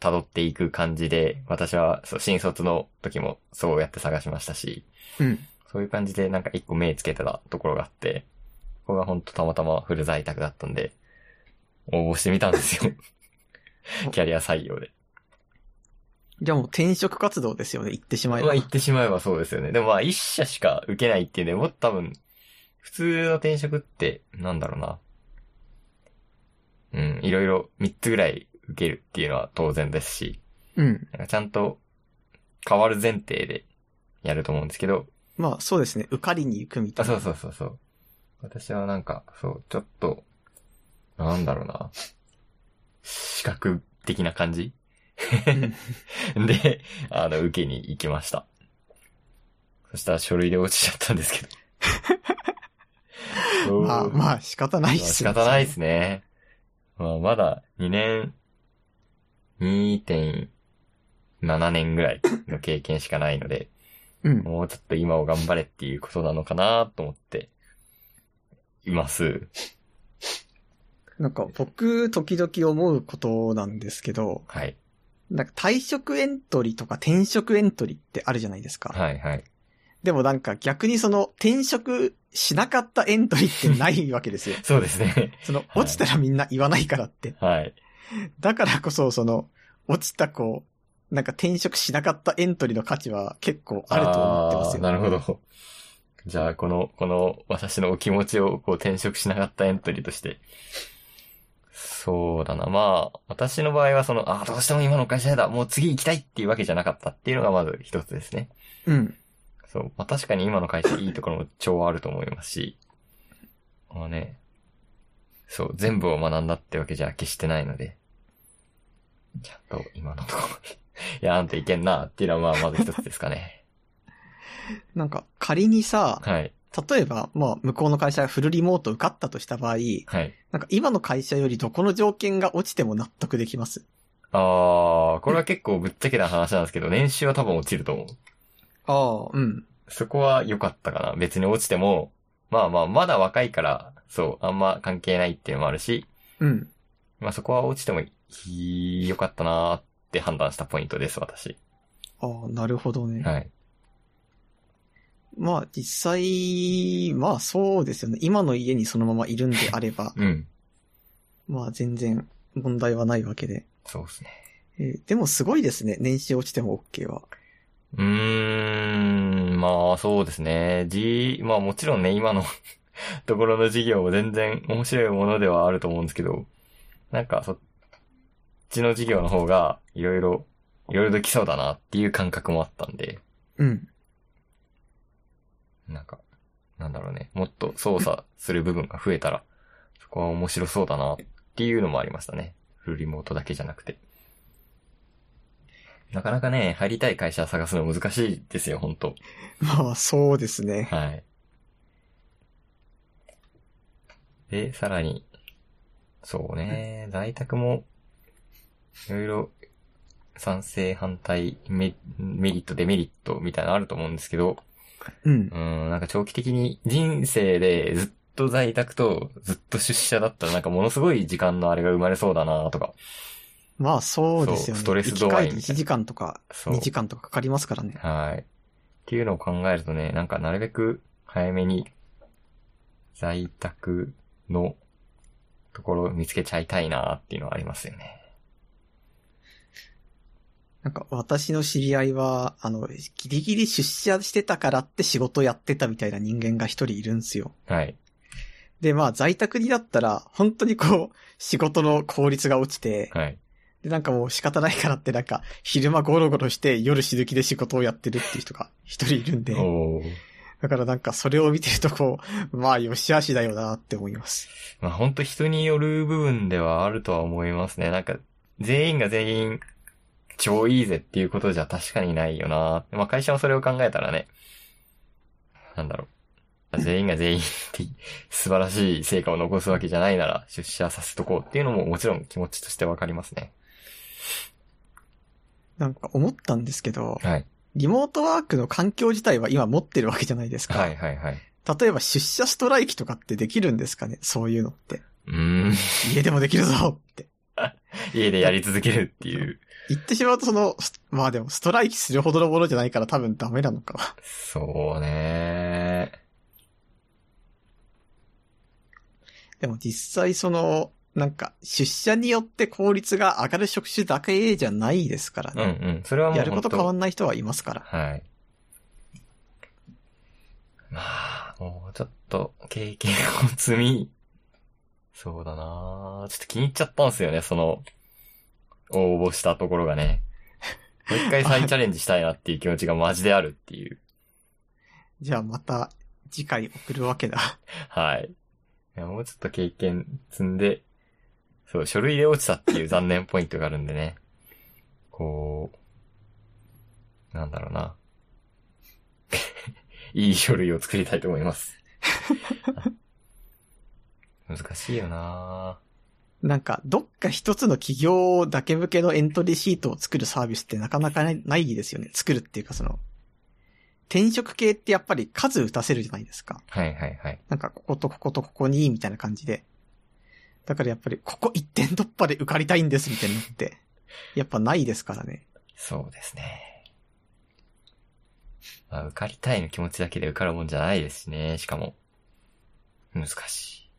辿っていく感じで、私は、そう、新卒の時もそうやって探しましたし、うん。そういう感じでなんか一個目つけてたところがあって、ここがほんとたまたまフル在宅だったんで、応募してみたんですよ。キャリア採用で。じゃあもう転職活動ですよね、言ってしまえば。まあ言ってしまえばそうですよね。でもまあ一社しか受けないっていうね、もっと多分、普通の転職って、なんだろうな。うん、いろいろ3つぐらい受けるっていうのは当然ですし、うん。なんかちゃんと変わる前提でやると思うんですけど、まあそうですね、受かりに行くみたあ、いな。そうそうそうそう。私はなんか、そう、ちょっと、なんだろうな。資格的な感じ？うん で、あの、受けに行きました。そしたら書類で落ちちゃったんですけど。まあまあ仕方ないっまあす仕方ないですね。まあ、まだ2年、2.7年ぐらいの経験しかないので、うん。もうちょっと今を頑張れっていうことなのかなと思って、います。なんか僕、時々思うことなんですけど、はい。なんか退職エントリーとか転職エントリーってあるじゃないですか。はいはい。でもなんか逆にその転職しなかったエントリーってないわけですよ。そうですね。そのはい落ちたらみんな言わないからって。はい。だからこそその落ちた子、なんか転職しなかったエントリーの価値は結構あると思ってますよ。あーなるほど。じゃあ、この、この、私のお気持ちを、こう、転職しなかったエントリーとして。そうだな。まあ、私の場合は、その、ああ、どうしても今の会社だ、もう次行きたいっていうわけじゃなかったっていうのがまず一つですね。うん。そう。まあ、確かに今の会社いいところも超あると思いますし、まあね、そう、全部を学んだってわけじゃ決してないので、ちゃんと今のところで、やらんといけんなっていうのはまあ、まず一つですかね。なんか仮にさ、はい。例えば、まあ向こうの会社がフルリモート受かったとした場合、はい。なんか今の会社よりどこの条件が落ちても納得できます？あー、これは結構ぶっちゃけな話なんですけど、年収は多分落ちると思う。ああ、うん。そこは良かったかな。別に落ちても、まあまあ、まだ若いから、そう、あんま関係ないっていうのもあるし、うん。まあそこは落ちても良かったなーって判断したポイントです、私。ああ、なるほどね。はい。まあ実際、まあそうですよね。今の家にそのままいるんであれば、うん。まあ全然問題はないわけで。そうですね。えーでもすごいですね。年収落ちても OK は。うーん、まあそうですね。G、まあもちろんね、今の ところの事業も全然面白いものではあると思うんですけど、なんかそっちの事業の方がいろいろ、いろいろできそうだなっていう感覚もあったんで、うん。なんか、なんだろうね、もっと操作する部分が増えたら、そこは面白そうだなっていうのもありましたね。フルリモートだけじゃなくて。なかなかね、入りたい会社探すの難しいですよ、本当まあそうですね。はい。で、さらに、そうね、在宅も、いろいろ、賛成、反対、メメリット、デメリットみたいなのあると思うんですけど、うん。うん、なんか長期的に人生でずっと在宅とずっと出社だったらなんかものすごい時間のあれが生まれそうだなとか。まあそうですよね。ストレス度合いみたいな行き帰り1時間とかそう。2時間とかかかりますからね。はい。っていうのを考えるとね、なんかなるべく早めに在宅のところを見つけちゃいたいなっていうのはありますよね。なんか私の知り合いは、あの、ギリギリ出社してたからって仕事やってたみたいな人間が一人いるんですよ。はい。で、まあ在宅にだったら、本当にこう、仕事の効率が落ちて、はい。で、なんかもう仕方ないからってなんか、昼間ゴロゴロして夜死ぬ気で仕事をやってるっていう人が一人いるんで。だからなんかそれを見てるとこう、まあ良し悪しだよなって思います。まあ本当人による部分ではあるとは思いますね。なんか、全員が全員超いいぜっていうことじゃ確かにないよな。まあ会社もそれを考えたらね、なんだろう。全員が全員って素晴らしい成果を残すわけじゃないなら出社させとこうっていうのももちろん気持ちとしてわかりますね。なんか思ったんですけど、はい。リモートワークの環境自体は今持ってるわけじゃないですか。はいはいはい。例えば出社ストライキとかってできるんですかねそういうのって。うーん。家でもできるぞって。家でやり続けるっていう。言ってしまうとその、スまあでもストライキするほどのものじゃないから多分ダメなのか。そうねでも実際その、なんか出社によって効率が上がる職種だけじゃないですからうんうね。ん。それはもうやること変わんない人はいますから。はい。まあ、もうちょっと経験を積み、そうだなちょっと気に入っちゃったんですよね、その、応募したところがね。もう一回再チャレンジしたいなっていう気持ちがマジであるっていう。じゃあまた次回送るわけだ。はい。もうちょっと経験積んで、そう、書類で落ちたっていう残念ポイントがあるんでね。こう、なんだろうな。いい書類を作りたいと思います。難しいよななんか、どっか一つの企業だけ向けのエントリーシートを作るサービスってなかなかないですよね。作るっていうかその、転職系ってやっぱり数打たせるじゃないですか。はいはいはい。なんか、こことこことここに、みたいな感じで。だからやっぱり、ここ一点突破で受かりたいんです、みたいになって。やっぱないですからね。そうですね。まあ、受かりたいの気持ちだけで受かるもんじゃないですしね。しかも、難しい。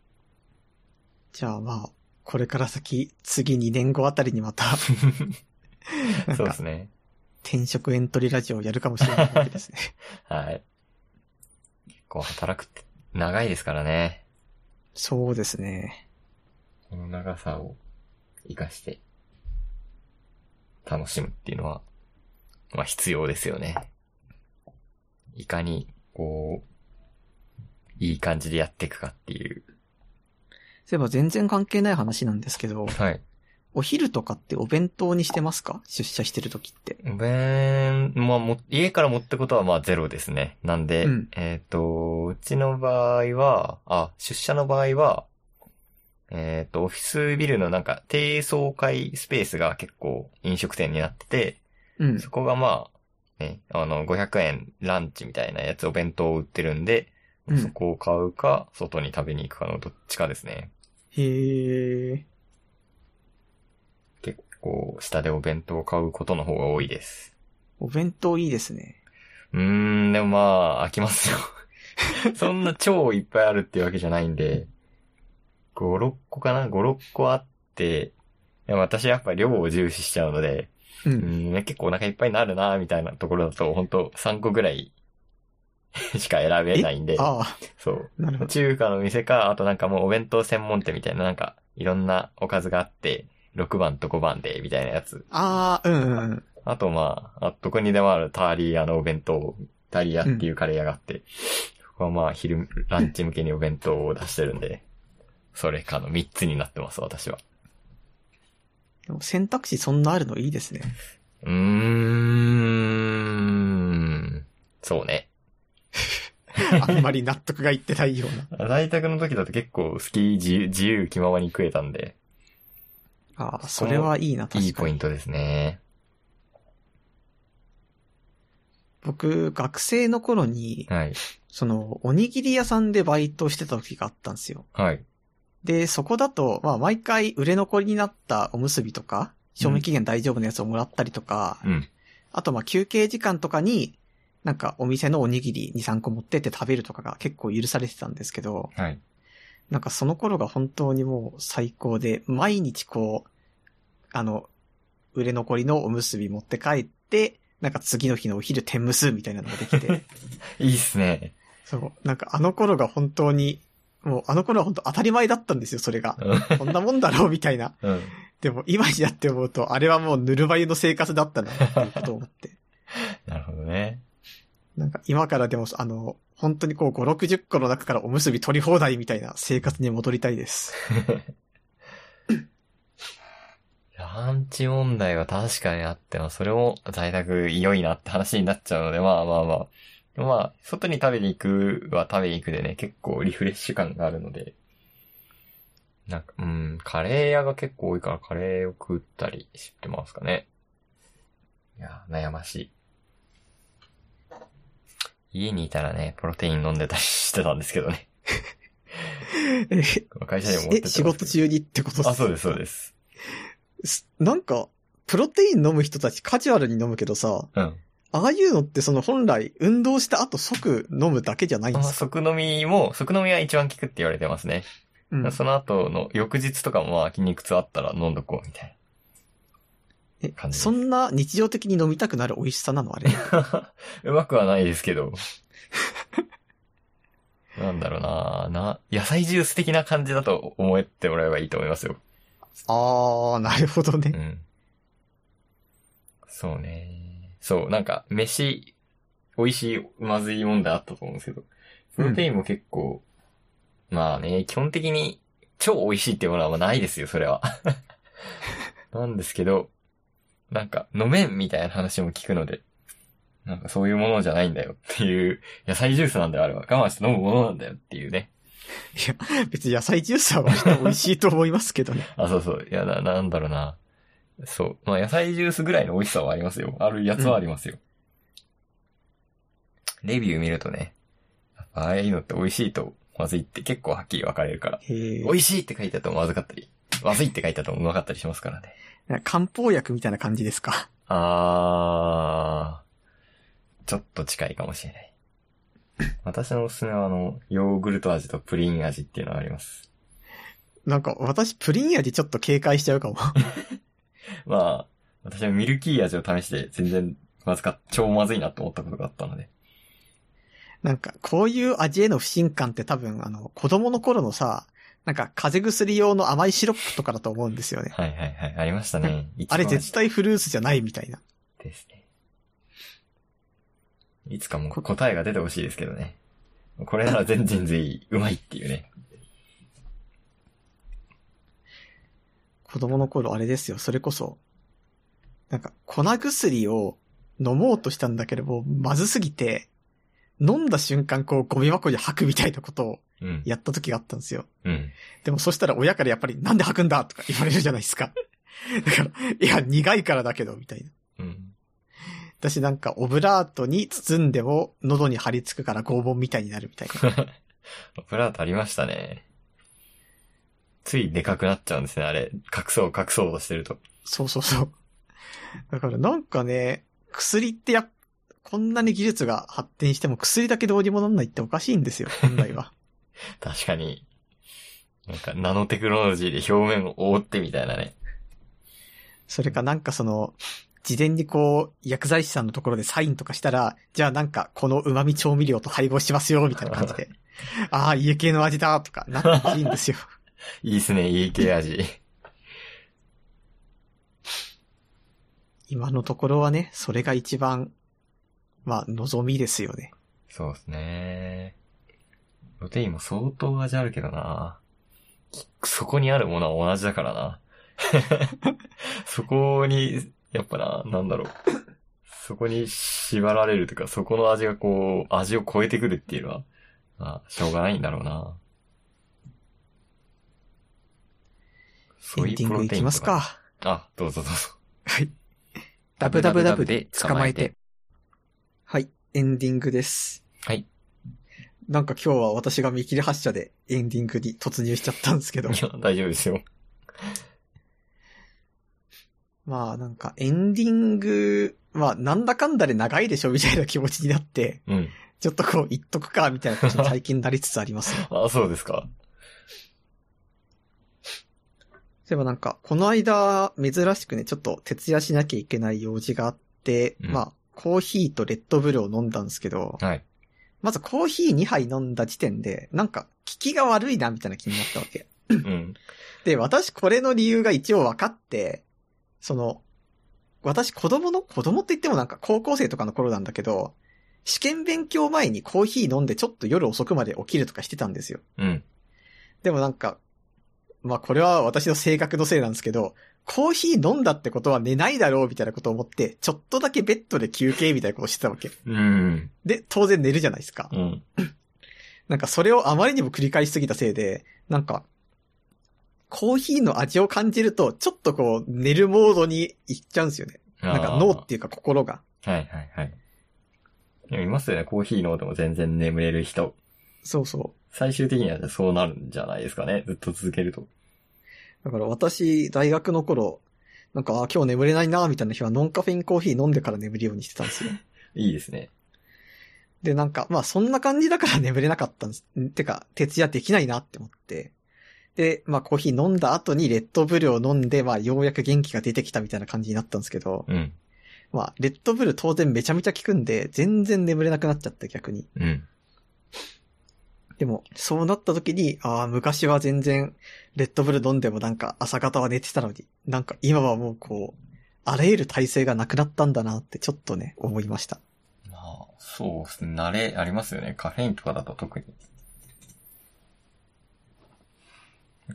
じゃあまあ、これから先、次2年後あたりにまた、そうですね。転職エントリーラジオをやるかもしれないわけですね。はい。結構働くって長いですからね。そうですね。この長さを活かして楽しむっていうのは、まあ必要ですよね。いかに、こう、いい感じでやっていくかっていう。そういえば全然関係ない話なんですけど、はい。お昼とかってお弁当にしてますか？出社してる時って。お弁、まあも、家から持ってことはまあゼロですね。なんで、うんえっ、と、うちの場合は、あ、出社の場合は、えっ、と、オフィスビルのなんか低層階スペースが結構飲食店になってて、うん。そこがまあ、ね、あの、500円ランチみたいなやつお弁当を売ってるんで、うんそこを買うか、外に食べに行くかのどっちかですね。へえ。結構、下でお弁当を買うことの方が多いです。お弁当いいですね。うーん、でもまあ、飽きますよ。そんな超いっぱいあるっていうわけじゃないんで、5、6個かな ?5、6個あって、でも私やっぱ量を重視しちゃうので、う。うんん、結構お腹いっぱいになるなみたいなところだと、本当3個ぐらい しか選べないんで、そう。なるほど。中華の店か、あとなんかもうお弁当専門店みたいな、なんか、いろんなおかずがあって、6番と5番で、みたいなやつ。ああ、うんうんうん。あとまあ、あどこにでもあるターリー屋のお弁当、ターリー屋っていうカレー屋があって、ここはまあ昼、ランチ向けにお弁当を出してるんで、それかの3つになってます、私は。でも選択肢そんなあるのいいですね。うーん、そうね。あんまり納得がいってないような。在宅の時だと結構好き、自由、自由気ままに食えたんで、ああ、それはいいな、確かに。いいポイントですね。僕、学生の頃に、はい。その、おにぎり屋さんでバイトしてた時があったんですよ。はい。で、そこだと、まあ、毎回売れ残りになったおむすびとか、賞味期限大丈夫なやつをもらったりとか、うん。あとまあ、休憩時間とかに、なんかお店のおにぎり2、3個持ってって食べるとかが結構許されてたんですけど、はい。なんかその頃が本当にもう最高で、毎日こう、あの、売れ残りのおむすび持って帰って、なんか次の日のお昼天むすみたいなのができて、いいっすね。そう、なんかあの頃が本当に、もうあの頃は本当当たり前だったんですよ、それが。こんなもんだろうみたいな。うん。でも今になって思うと、あれはもうぬるま湯の生活だったな、っていうことを思って。なるほどね。なんか今からでも、あの、本当にこう5、60個の中からおむすび取り放題みたいな生活に戻りたいです。ランチ問題は確かにあって、まあ、それも在宅良いなって話になっちゃうので、まあまあまあ。まあ、外に食べに行くは食べに行くでね、結構リフレッシュ感があるので。なんか、うん、カレー屋が結構多いからカレーを食ったりしてますかね。いや、悩ましい。家にいたらね、プロテイン飲んでたりしてたんですけどね。え、会社にも持ってってえ仕事中にってことあ、そうです、そうです。すなんか、プロテイン飲む人たちカジュアルに飲むけどさ、うん。ああいうのってその本来運動した後即飲むだけじゃないんまあ、ですか？即飲みも、即飲みは一番効くって言われてますね。うん。その後の翌日とかもまあ筋肉痛あったら飲んどこうみたいえ感じですそんな日常的に飲みたくなる美味しさなの？あれ。な。うまくはないですけど。なんだろうなな、野菜ジュース的な感じだと思ってもらえばいいと思いますよ。あー、なるほどね。うん。そうね。そう、なんか、飯、美味しい、まずい問題あったと思うんですけど、プロテインも結構、まあね、基本的に超美味しいっていうものはまあないですよ、それは。なんですけど、なんか、飲めんみたいな話も聞くので、なんかそういうものじゃないんだよっていう、野菜ジュースなんだよ、あれは。我慢して飲むものなんだよっていうね。いや、別に野菜ジュースは美味しいと思いますけどね。あ、そうそう。いや、な、なんだろうな。そう。まあ、野菜ジュースぐらいの美味しさはありますよ。あるやつはありますよ。レビュー見るとね、ああいうのって美味しいとまずいって結構はっきり分かれるから。美味しいって書いてあるとまずかったりまずいって書いてあるとうまかったりしますからね。漢方薬みたいな感じですか？あー、ちょっと近いかもしれない。私のおすすめはあの、ヨーグルト味とプリン味っていうのがあります。なんか私プリン味ちょっと警戒しちゃうかも。まあ、私はミルキー味を試して全然まずか、超まずいなと思ったことがあったので。なんかこういう味への不信感って多分あの子供の頃のさ、なんか風邪薬用の甘いシロップとかだと思うんですよね。はいはいはい。ありましたね。あれ絶対フルーツじゃないみたいな。ですね。いつかもう答えが出てほしいですけどね。これなら全然全然うまいっていうね。子供の頃あれですよ、それこそ。なんか粉薬を飲もうとしたんだけども、まずすぎて、飲んだ瞬間こうゴミ箱に吐くみたいなことをうん。やった時があったんですよ。うん。でもそしたら親からやっぱりなんで吐くんだとか言われるじゃないですか。だから、いや、苦いからだけど、みたいな。うん。私なんかオブラートに包んでも喉に張り付くから拷問みたいになるみたいな。プラートありましたね。ついでかくなっちゃうんですね、あれ。隠そう隠そうとしてると。そうそうそう。だからなんかね、薬ってやっ、こんなに技術が発展しても薬だけどうにもなんないっておかしいんですよ、本来は。確かに。なんかナノテクノロジーで表面を覆ってみたいなね。それかなんかその、事前にこう、薬剤師さんのところでサインとかしたら、じゃあなんかこの旨味調味料と配合しますよ、みたいな感じで。ああ、家系の味だ、とかなってほしいんですよ。いいっすね、いい系味。今のところはね、それが一番、まあ、望みですよね。そうですね。プロテインも相当味あるけどな。そこにあるものは同じだからな。そこに、やっぱな、なんだろう。そこに縛られるというか、そこの味がこう、味を超えてくるっていうのは、まあ、しょうがないんだろうな。エンディングいきますとか。か。あ、どうぞどうぞ。はい。ダブダブダブで捕まえて。はい、エンディングです。はい。なんか今日は私が見切り発車でエンディングに突入しちゃったんですけど い。や、大丈夫ですよ。まあなんかエンディング、まあなんだかんだで長いでしょみたいな気持ちになって、うん。ちょっとこう言っとくかみたいな感じに最近なりつつありますね。あ、そうですか。でもなんか、この間、珍しくね、ちょっと徹夜しなきゃいけない用事があって、うんまあ、コーヒーとレッドブルを飲んだんですけど、はい。まずコーヒー2杯飲んだ時点で、なんか、効きが悪いな、みたいな気になったわけ。うん。で、私これの理由が一応分かって、その、私子供の、子供って言ってもなんか高校生とかの頃なんだけど、試験勉強前にコーヒー飲んでちょっと夜遅くまで起きるとかしてたんですよ。うん。でもなんか、まあこれは私の性格のせいなんですけど、コーヒー飲んだってことは寝ないだろうみたいなことを思って、ちょっとだけベッドで休憩みたいなことをしてたわけ。うん。で、当然寝るじゃないですか。うん。なんかそれをあまりにも繰り返しすぎたせいで、なんか、コーヒーの味を感じると、ちょっとこう、寝るモードに行っちゃうんですよね。なんか脳っていうか心が。はいはいはい。いますよね、コーヒー飲んでも全然眠れる人。そうそう。最終的にはそうなるんじゃないですかね、ずっと続けると。だから私、大学の頃、なんか、あ今日眠れないな、みたいな日はノンカフェインコーヒー飲んでから眠るようにしてたんですよ。いいですね。で、なんか、まあそんな感じだから眠れなかったんです。んてか、徹夜できないなって思って。で、まあコーヒー飲んだ後にレッドブルを飲んで、まあようやく元気が出てきたみたいな感じになったんですけど、うん。まあレッドブル当然めちゃめちゃ効くんで、全然眠れなくなっちゃった逆に。うん。でも、そうなった時に、ああ、昔は全然、レッドブル飲んでもなんか朝方は寝てたのに、なんか今はもうこう、あらゆる体制がなくなったんだなってちょっとね、思いました。まあ、そうですね。慣れありますよね。カフェインとかだと特に。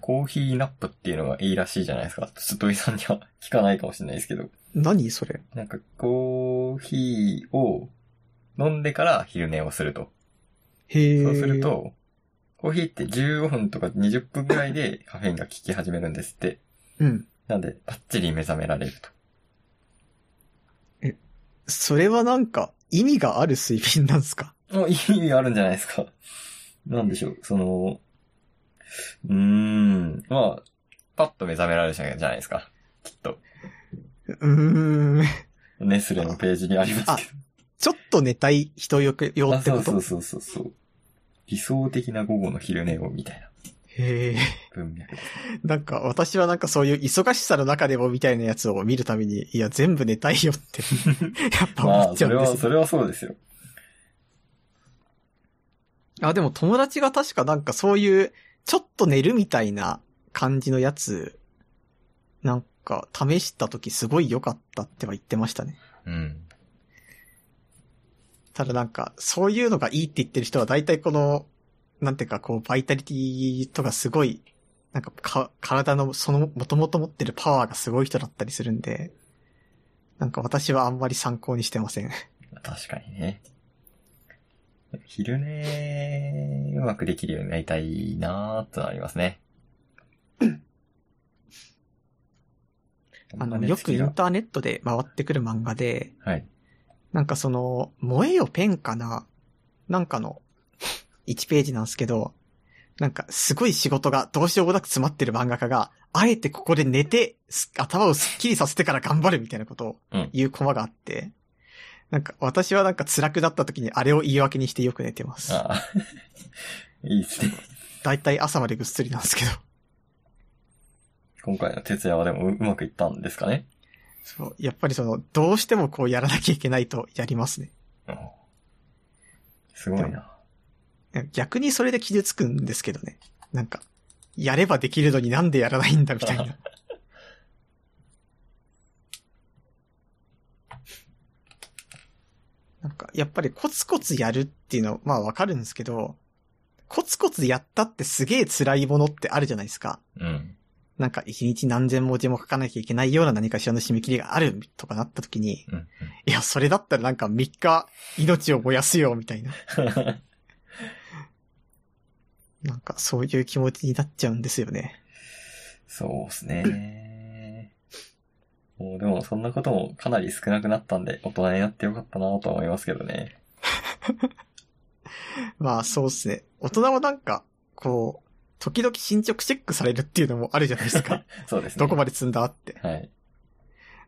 コーヒーナップっていうのがいいらしいじゃないですか。ちょっと土井さんには聞かないかもしれないですけど。何それ？なんか、コーヒーを飲んでから昼寝をすると。へえ。そうする、と、コーヒーって15分とか20分ぐらいでカフェインが効き始めるんですって。うん。なんで、バッチリ目覚められると。それはなんか、意味がある睡眠なんすか？もう意味あるんじゃないですか。なんでしょう、その、うーん、まあ、パッと目覚められるじゃないですか。きっと。うーん。ネスレのページにありますけちょっと寝たい人よくど。あ、用ってこと？そうそうそうそうそう。理想的な午後の昼寝をみたいなへえ。文脈。なんか、私はなんかそういう忙しさの中でもみたいなやつを見るために、いや、全部寝たいよって、やっぱまあ、思っちゃそれは、うんですよ。それはそうですよ。あ、でも友達が確かなんかそういう、ちょっと寝るみたいな感じのやつ、なんか試した時すごい良かったっては言ってましたね。うん。ただなんか、そういうのがいいって言ってる人は大体この、なんていうかこう、バイタリティとかすごい、なんかか、体のその、もともと持ってるパワーがすごい人だったりするんで、なんか私はあんまり参考にしてません。確かにね。昼寝、うまくできるようになりたいなーってのはありますね。あの、よくインターネットで回ってくる漫画で、はい。なんかその、燃えよペンかな？なんかの1ページなんですけど、なんかすごい仕事がどうしようもなく詰まってる漫画家が、あえてここで寝て、す頭をスッキリさせてから頑張るみたいなことをうん言うコマがあって、なんか私はなんか辛くなった時にあれを言い訳にしてよく寝てます。ああ。いいですね。だいたい朝までぐっすりなんですけど。今回の徹夜はでもううまくいったんですかね？そう、やっぱりその、どうしてもこうやらなきゃいけないとやりますね。うんすごいな。逆にそれで傷つくんですけどね。なんか、やればできるのになんでやらないんだみたいな。なんか、やっぱりコツコツやるっていうの、まあわかるんですけど、コツコツやったってすげえ辛いものってあるじゃないですか。うん。なんか一日何千文字も書かなきゃいけないような何かしらの締め切りがあるとかなった時に、うん。いや、それだったらなんか3日命を燃やすよみたいな。う んなんかそういう気持ちになっちゃうんですよね。そうですね。もうでもそんなこともかなり少なくなったんで、大人になってよかったなと思いますけどね。まあそうですね。大人はなんか、こう、時々進捗チェックされるっていうのもあるじゃないですか。そうですね。どこまで積んだって。はい。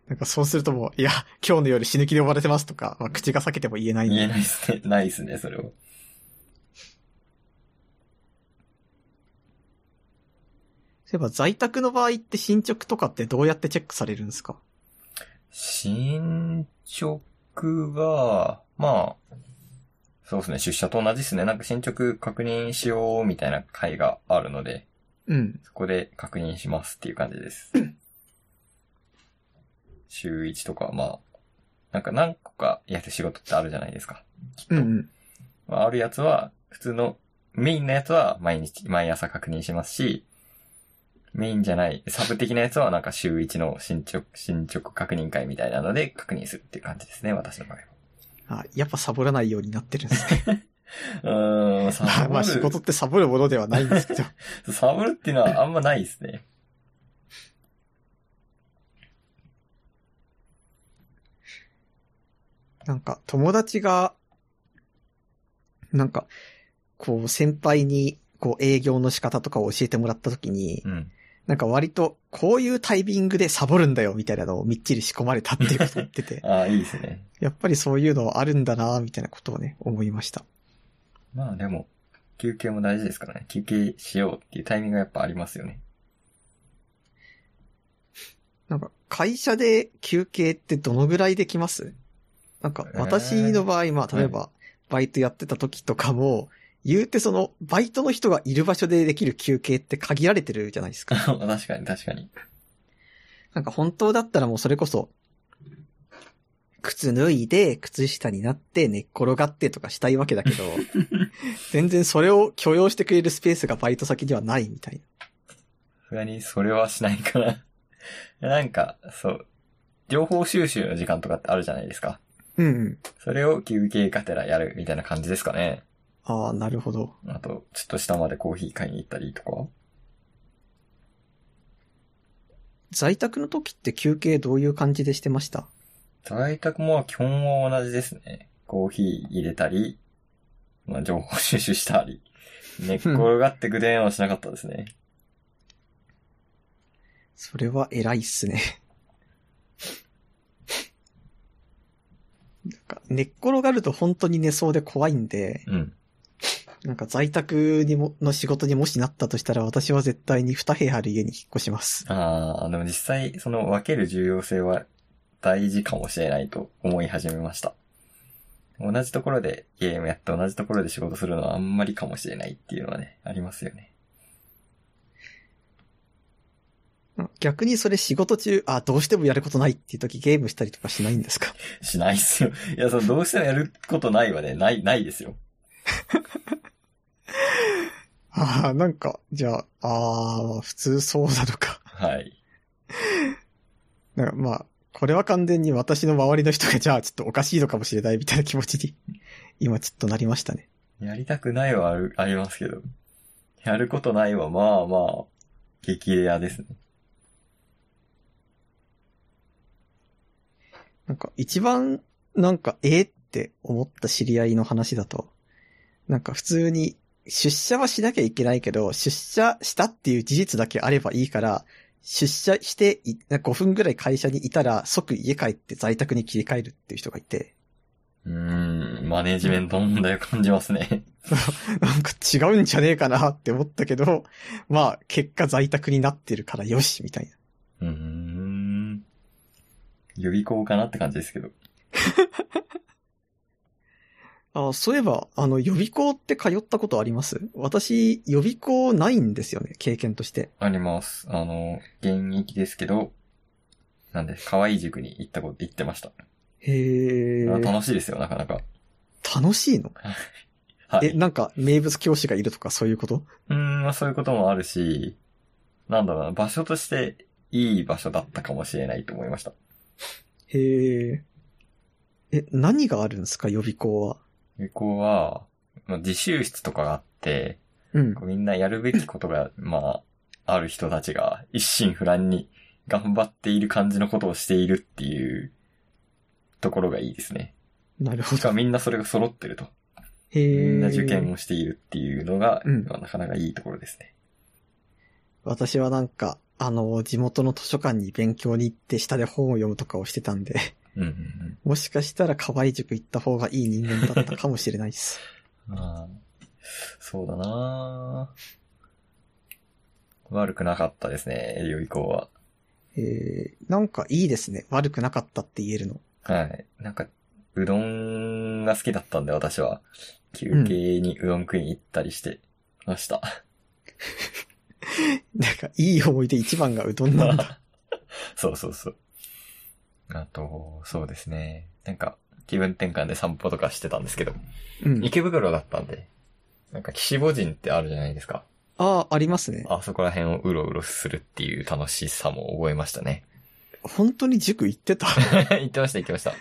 なんかそうするともう、いや、今日の夜死ぬ気で終われてますとか、まあ、口が裂けても言えないんで言えないですね。ないですね、それを。そういえば在宅の場合って進捗とかってどうやってチェックされるんですか？進捗が、まあ、そうですね、出社と同じですね。なんか進捗確認しようみたいな会があるので、うん。そこで確認しますっていう感じです。週1とか、まあ、なんか何個かやる仕事ってあるじゃないですか。きっと。うんうん。まあ、あるやつは、普通の、メインのやつは毎日、毎朝確認しますし、メインじゃない、サブ的なやつはなんか週1の進捗、進捗確認会みたいなので確認するっていう感じですね、私の場合は。あ、やっぱサボらないようになってるんですね。うーん、サボる。まあ仕事ってサボるものではないんですけど。サボるっていうのはあんまないですね。なんか友達が、なんか、こう先輩に、こう営業の仕方とかを教えてもらった時に、うん。なんか割とこういうタイミングでサボるんだよみたいなのをみっちり仕込まれたっていうことを言ってて、ああ、いいですね。やっぱりそういうのあるんだなみたいなことをね、思いました。まあでも、休憩も大事ですからね。休憩しようっていうタイミングがやっぱありますよね。なんか会社で休憩ってどのぐらいできます？なんか私の場合、まあ例えばバイトやってた時とかも、言うてそのバイトの人がいる場所でできる休憩って限られてるじゃないですか。確かに確かに。なんか本当だったらもうそれこそ、靴脱いで、靴下になって、寝っ転がってとかしたいわけだけど、全然それを許容してくれるスペースがバイト先にはないみたいな。さすがにそれはしないかな。なんか、そう、情報収集の時間とかってあるじゃないですか。うんうん。それを休憩がてらやるみたいな感じですかね。ああ、なるほど。あと、ちょっと下までコーヒー買いに行ったりとか。在宅の時って休憩どういう感じでしてました？在宅も基本は同じですね。コーヒー入れたり、まあ、情報収集したり、寝っ転がってぐでんはしなかったですね。それは偉いっすね。なんか、寝っ転がると本当に寝そうで怖いんで、うん。なんか在宅にも、の仕事にもしなったとしたら私は絶対に二部屋ある家に引っ越します。ああ、でも実際、その分ける重要性は大事かもしれないと思い始めました。同じところでゲームやって同じところで仕事するのはあんまりかもしれないっていうのはね、ありますよね。逆にそれ仕事中、あ、どうしてもやることないっていう時ゲームしたりとかしないんですか？しないっすよ。いや、そのどうしてもやることないはね、ない、ないですよ。ああ、なんか、じゃあ、ああ、普通そうなのか。はい。なんかまあ、これは完全に私の周りの人がじゃあちょっとおかしいのかもしれないみたいな気持ちに、今ちょっとなりましたね。やりたくないはある、ありますけど。やることないはまあまあ、激レアですね。なんか一番、なんか、えーって思った知り合いの話だと、なんか普通に、出社はしなきゃいけないけど、出社したっていう事実だけあればいいから、出社してい5分ぐらい会社にいたら即家帰って在宅に切り替えるっていう人がいて、うーん、マネージメントの問題を感じますね。なんか違うんじゃねえかなって思ったけど、まあ結果在宅になってるからよし、みたいな。うーん。予備校かなって感じですけど。あそういえば、あの予備校って通ったことあります？私、予備校ないんですよね、経験として。あります。あの、現役ですけど、なんで、可愛い塾に行ったこと、行ってました。へえ。楽しいですよ、なかなか。楽しいの？え、はい。なんか名物教師がいるとかそういうこと？うーん、まあそういうこともあるし、なんだろうな、場所としていい場所だったかもしれないと思いました。へえ。え、何があるんですか、予備校は？予備校は、まあ、自習室とかがあって、うん。こうみんなやるべきことが、まあ、ある人たちが一心不乱に頑張っている感じのことをしているっていうところがいいですね。なるほど。しかもみんなそれが揃ってると。へえ。みんな受験をしているっていうのが、うんまあなかなかいいところですね。私はなんか、あの、地元の図書館に勉強に行って下で本を読むとかをしてたんで、うんうんうん。もしかしたら河合塾行った方がいい人間だったかもしれないです。あ あ、そうだな悪くなかったですね、予備校は。えー、なんかいいですね。悪くなかったって言えるの。はい。なんか、うどんが好きだったんで、私は。休憩にうどん食いに行ったりしてました。なんかいい思い出一番がうどんなんだ。そうそうそう。あと、そうですね。なんか、気分転換で散歩とかしてたんですけど、うん。池袋だったんで、なんか岸母人ってあるじゃないですか。ああ、ありますね。あそこら辺をうろうろするっていう楽しさも覚えましたね。本当に塾行ってた？言ってました、言ってました。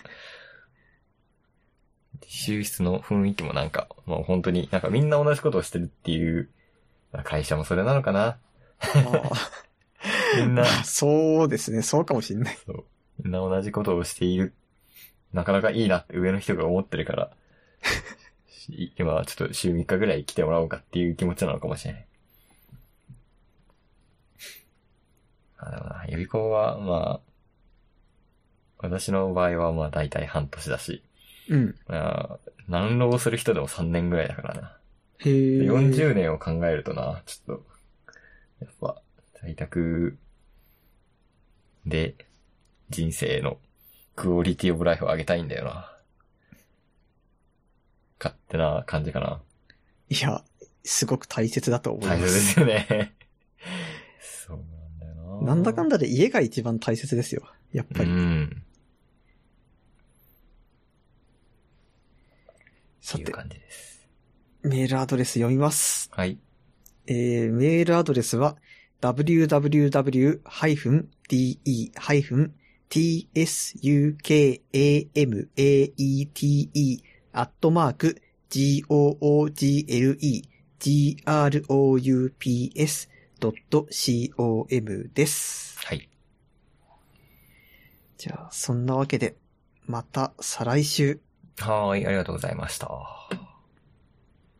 収室の雰囲気もなんか、もう本当になんかみんな同じことをしてるっていう、まあ会社もそれなのかな。あ みんな、あそうですね。そうかもしんない。みんな同じことをしている。なかなかいいなって上の人が思ってるから、し 今はちょっと週3日ぐらい来てもらおうかっていう気持ちなのかもしれない。あでもな、予備校は、まあ、私の場合はまあ大体半年だし、うん。まあ、難浪する人でも3年ぐらいだからな。へえ。40年を考えるとな、ちょっと、やっぱ、在宅で人生のクオリティオブライフを上げたいんだよな。勝手な感じかな。いや、すごく大切だと思いま。大切ですすよね。そうなんだよな。なんだかんだだで家が一番大切ですよ。やっぱり。うん。さて、う感じです。メールアドレス読みます。はい。えー、メールアドレスは www-de-tsukamate アットマーク google.groups.com です。はい。じゃあ、そんなわけで、また再来週。はーい、ありがとうございました。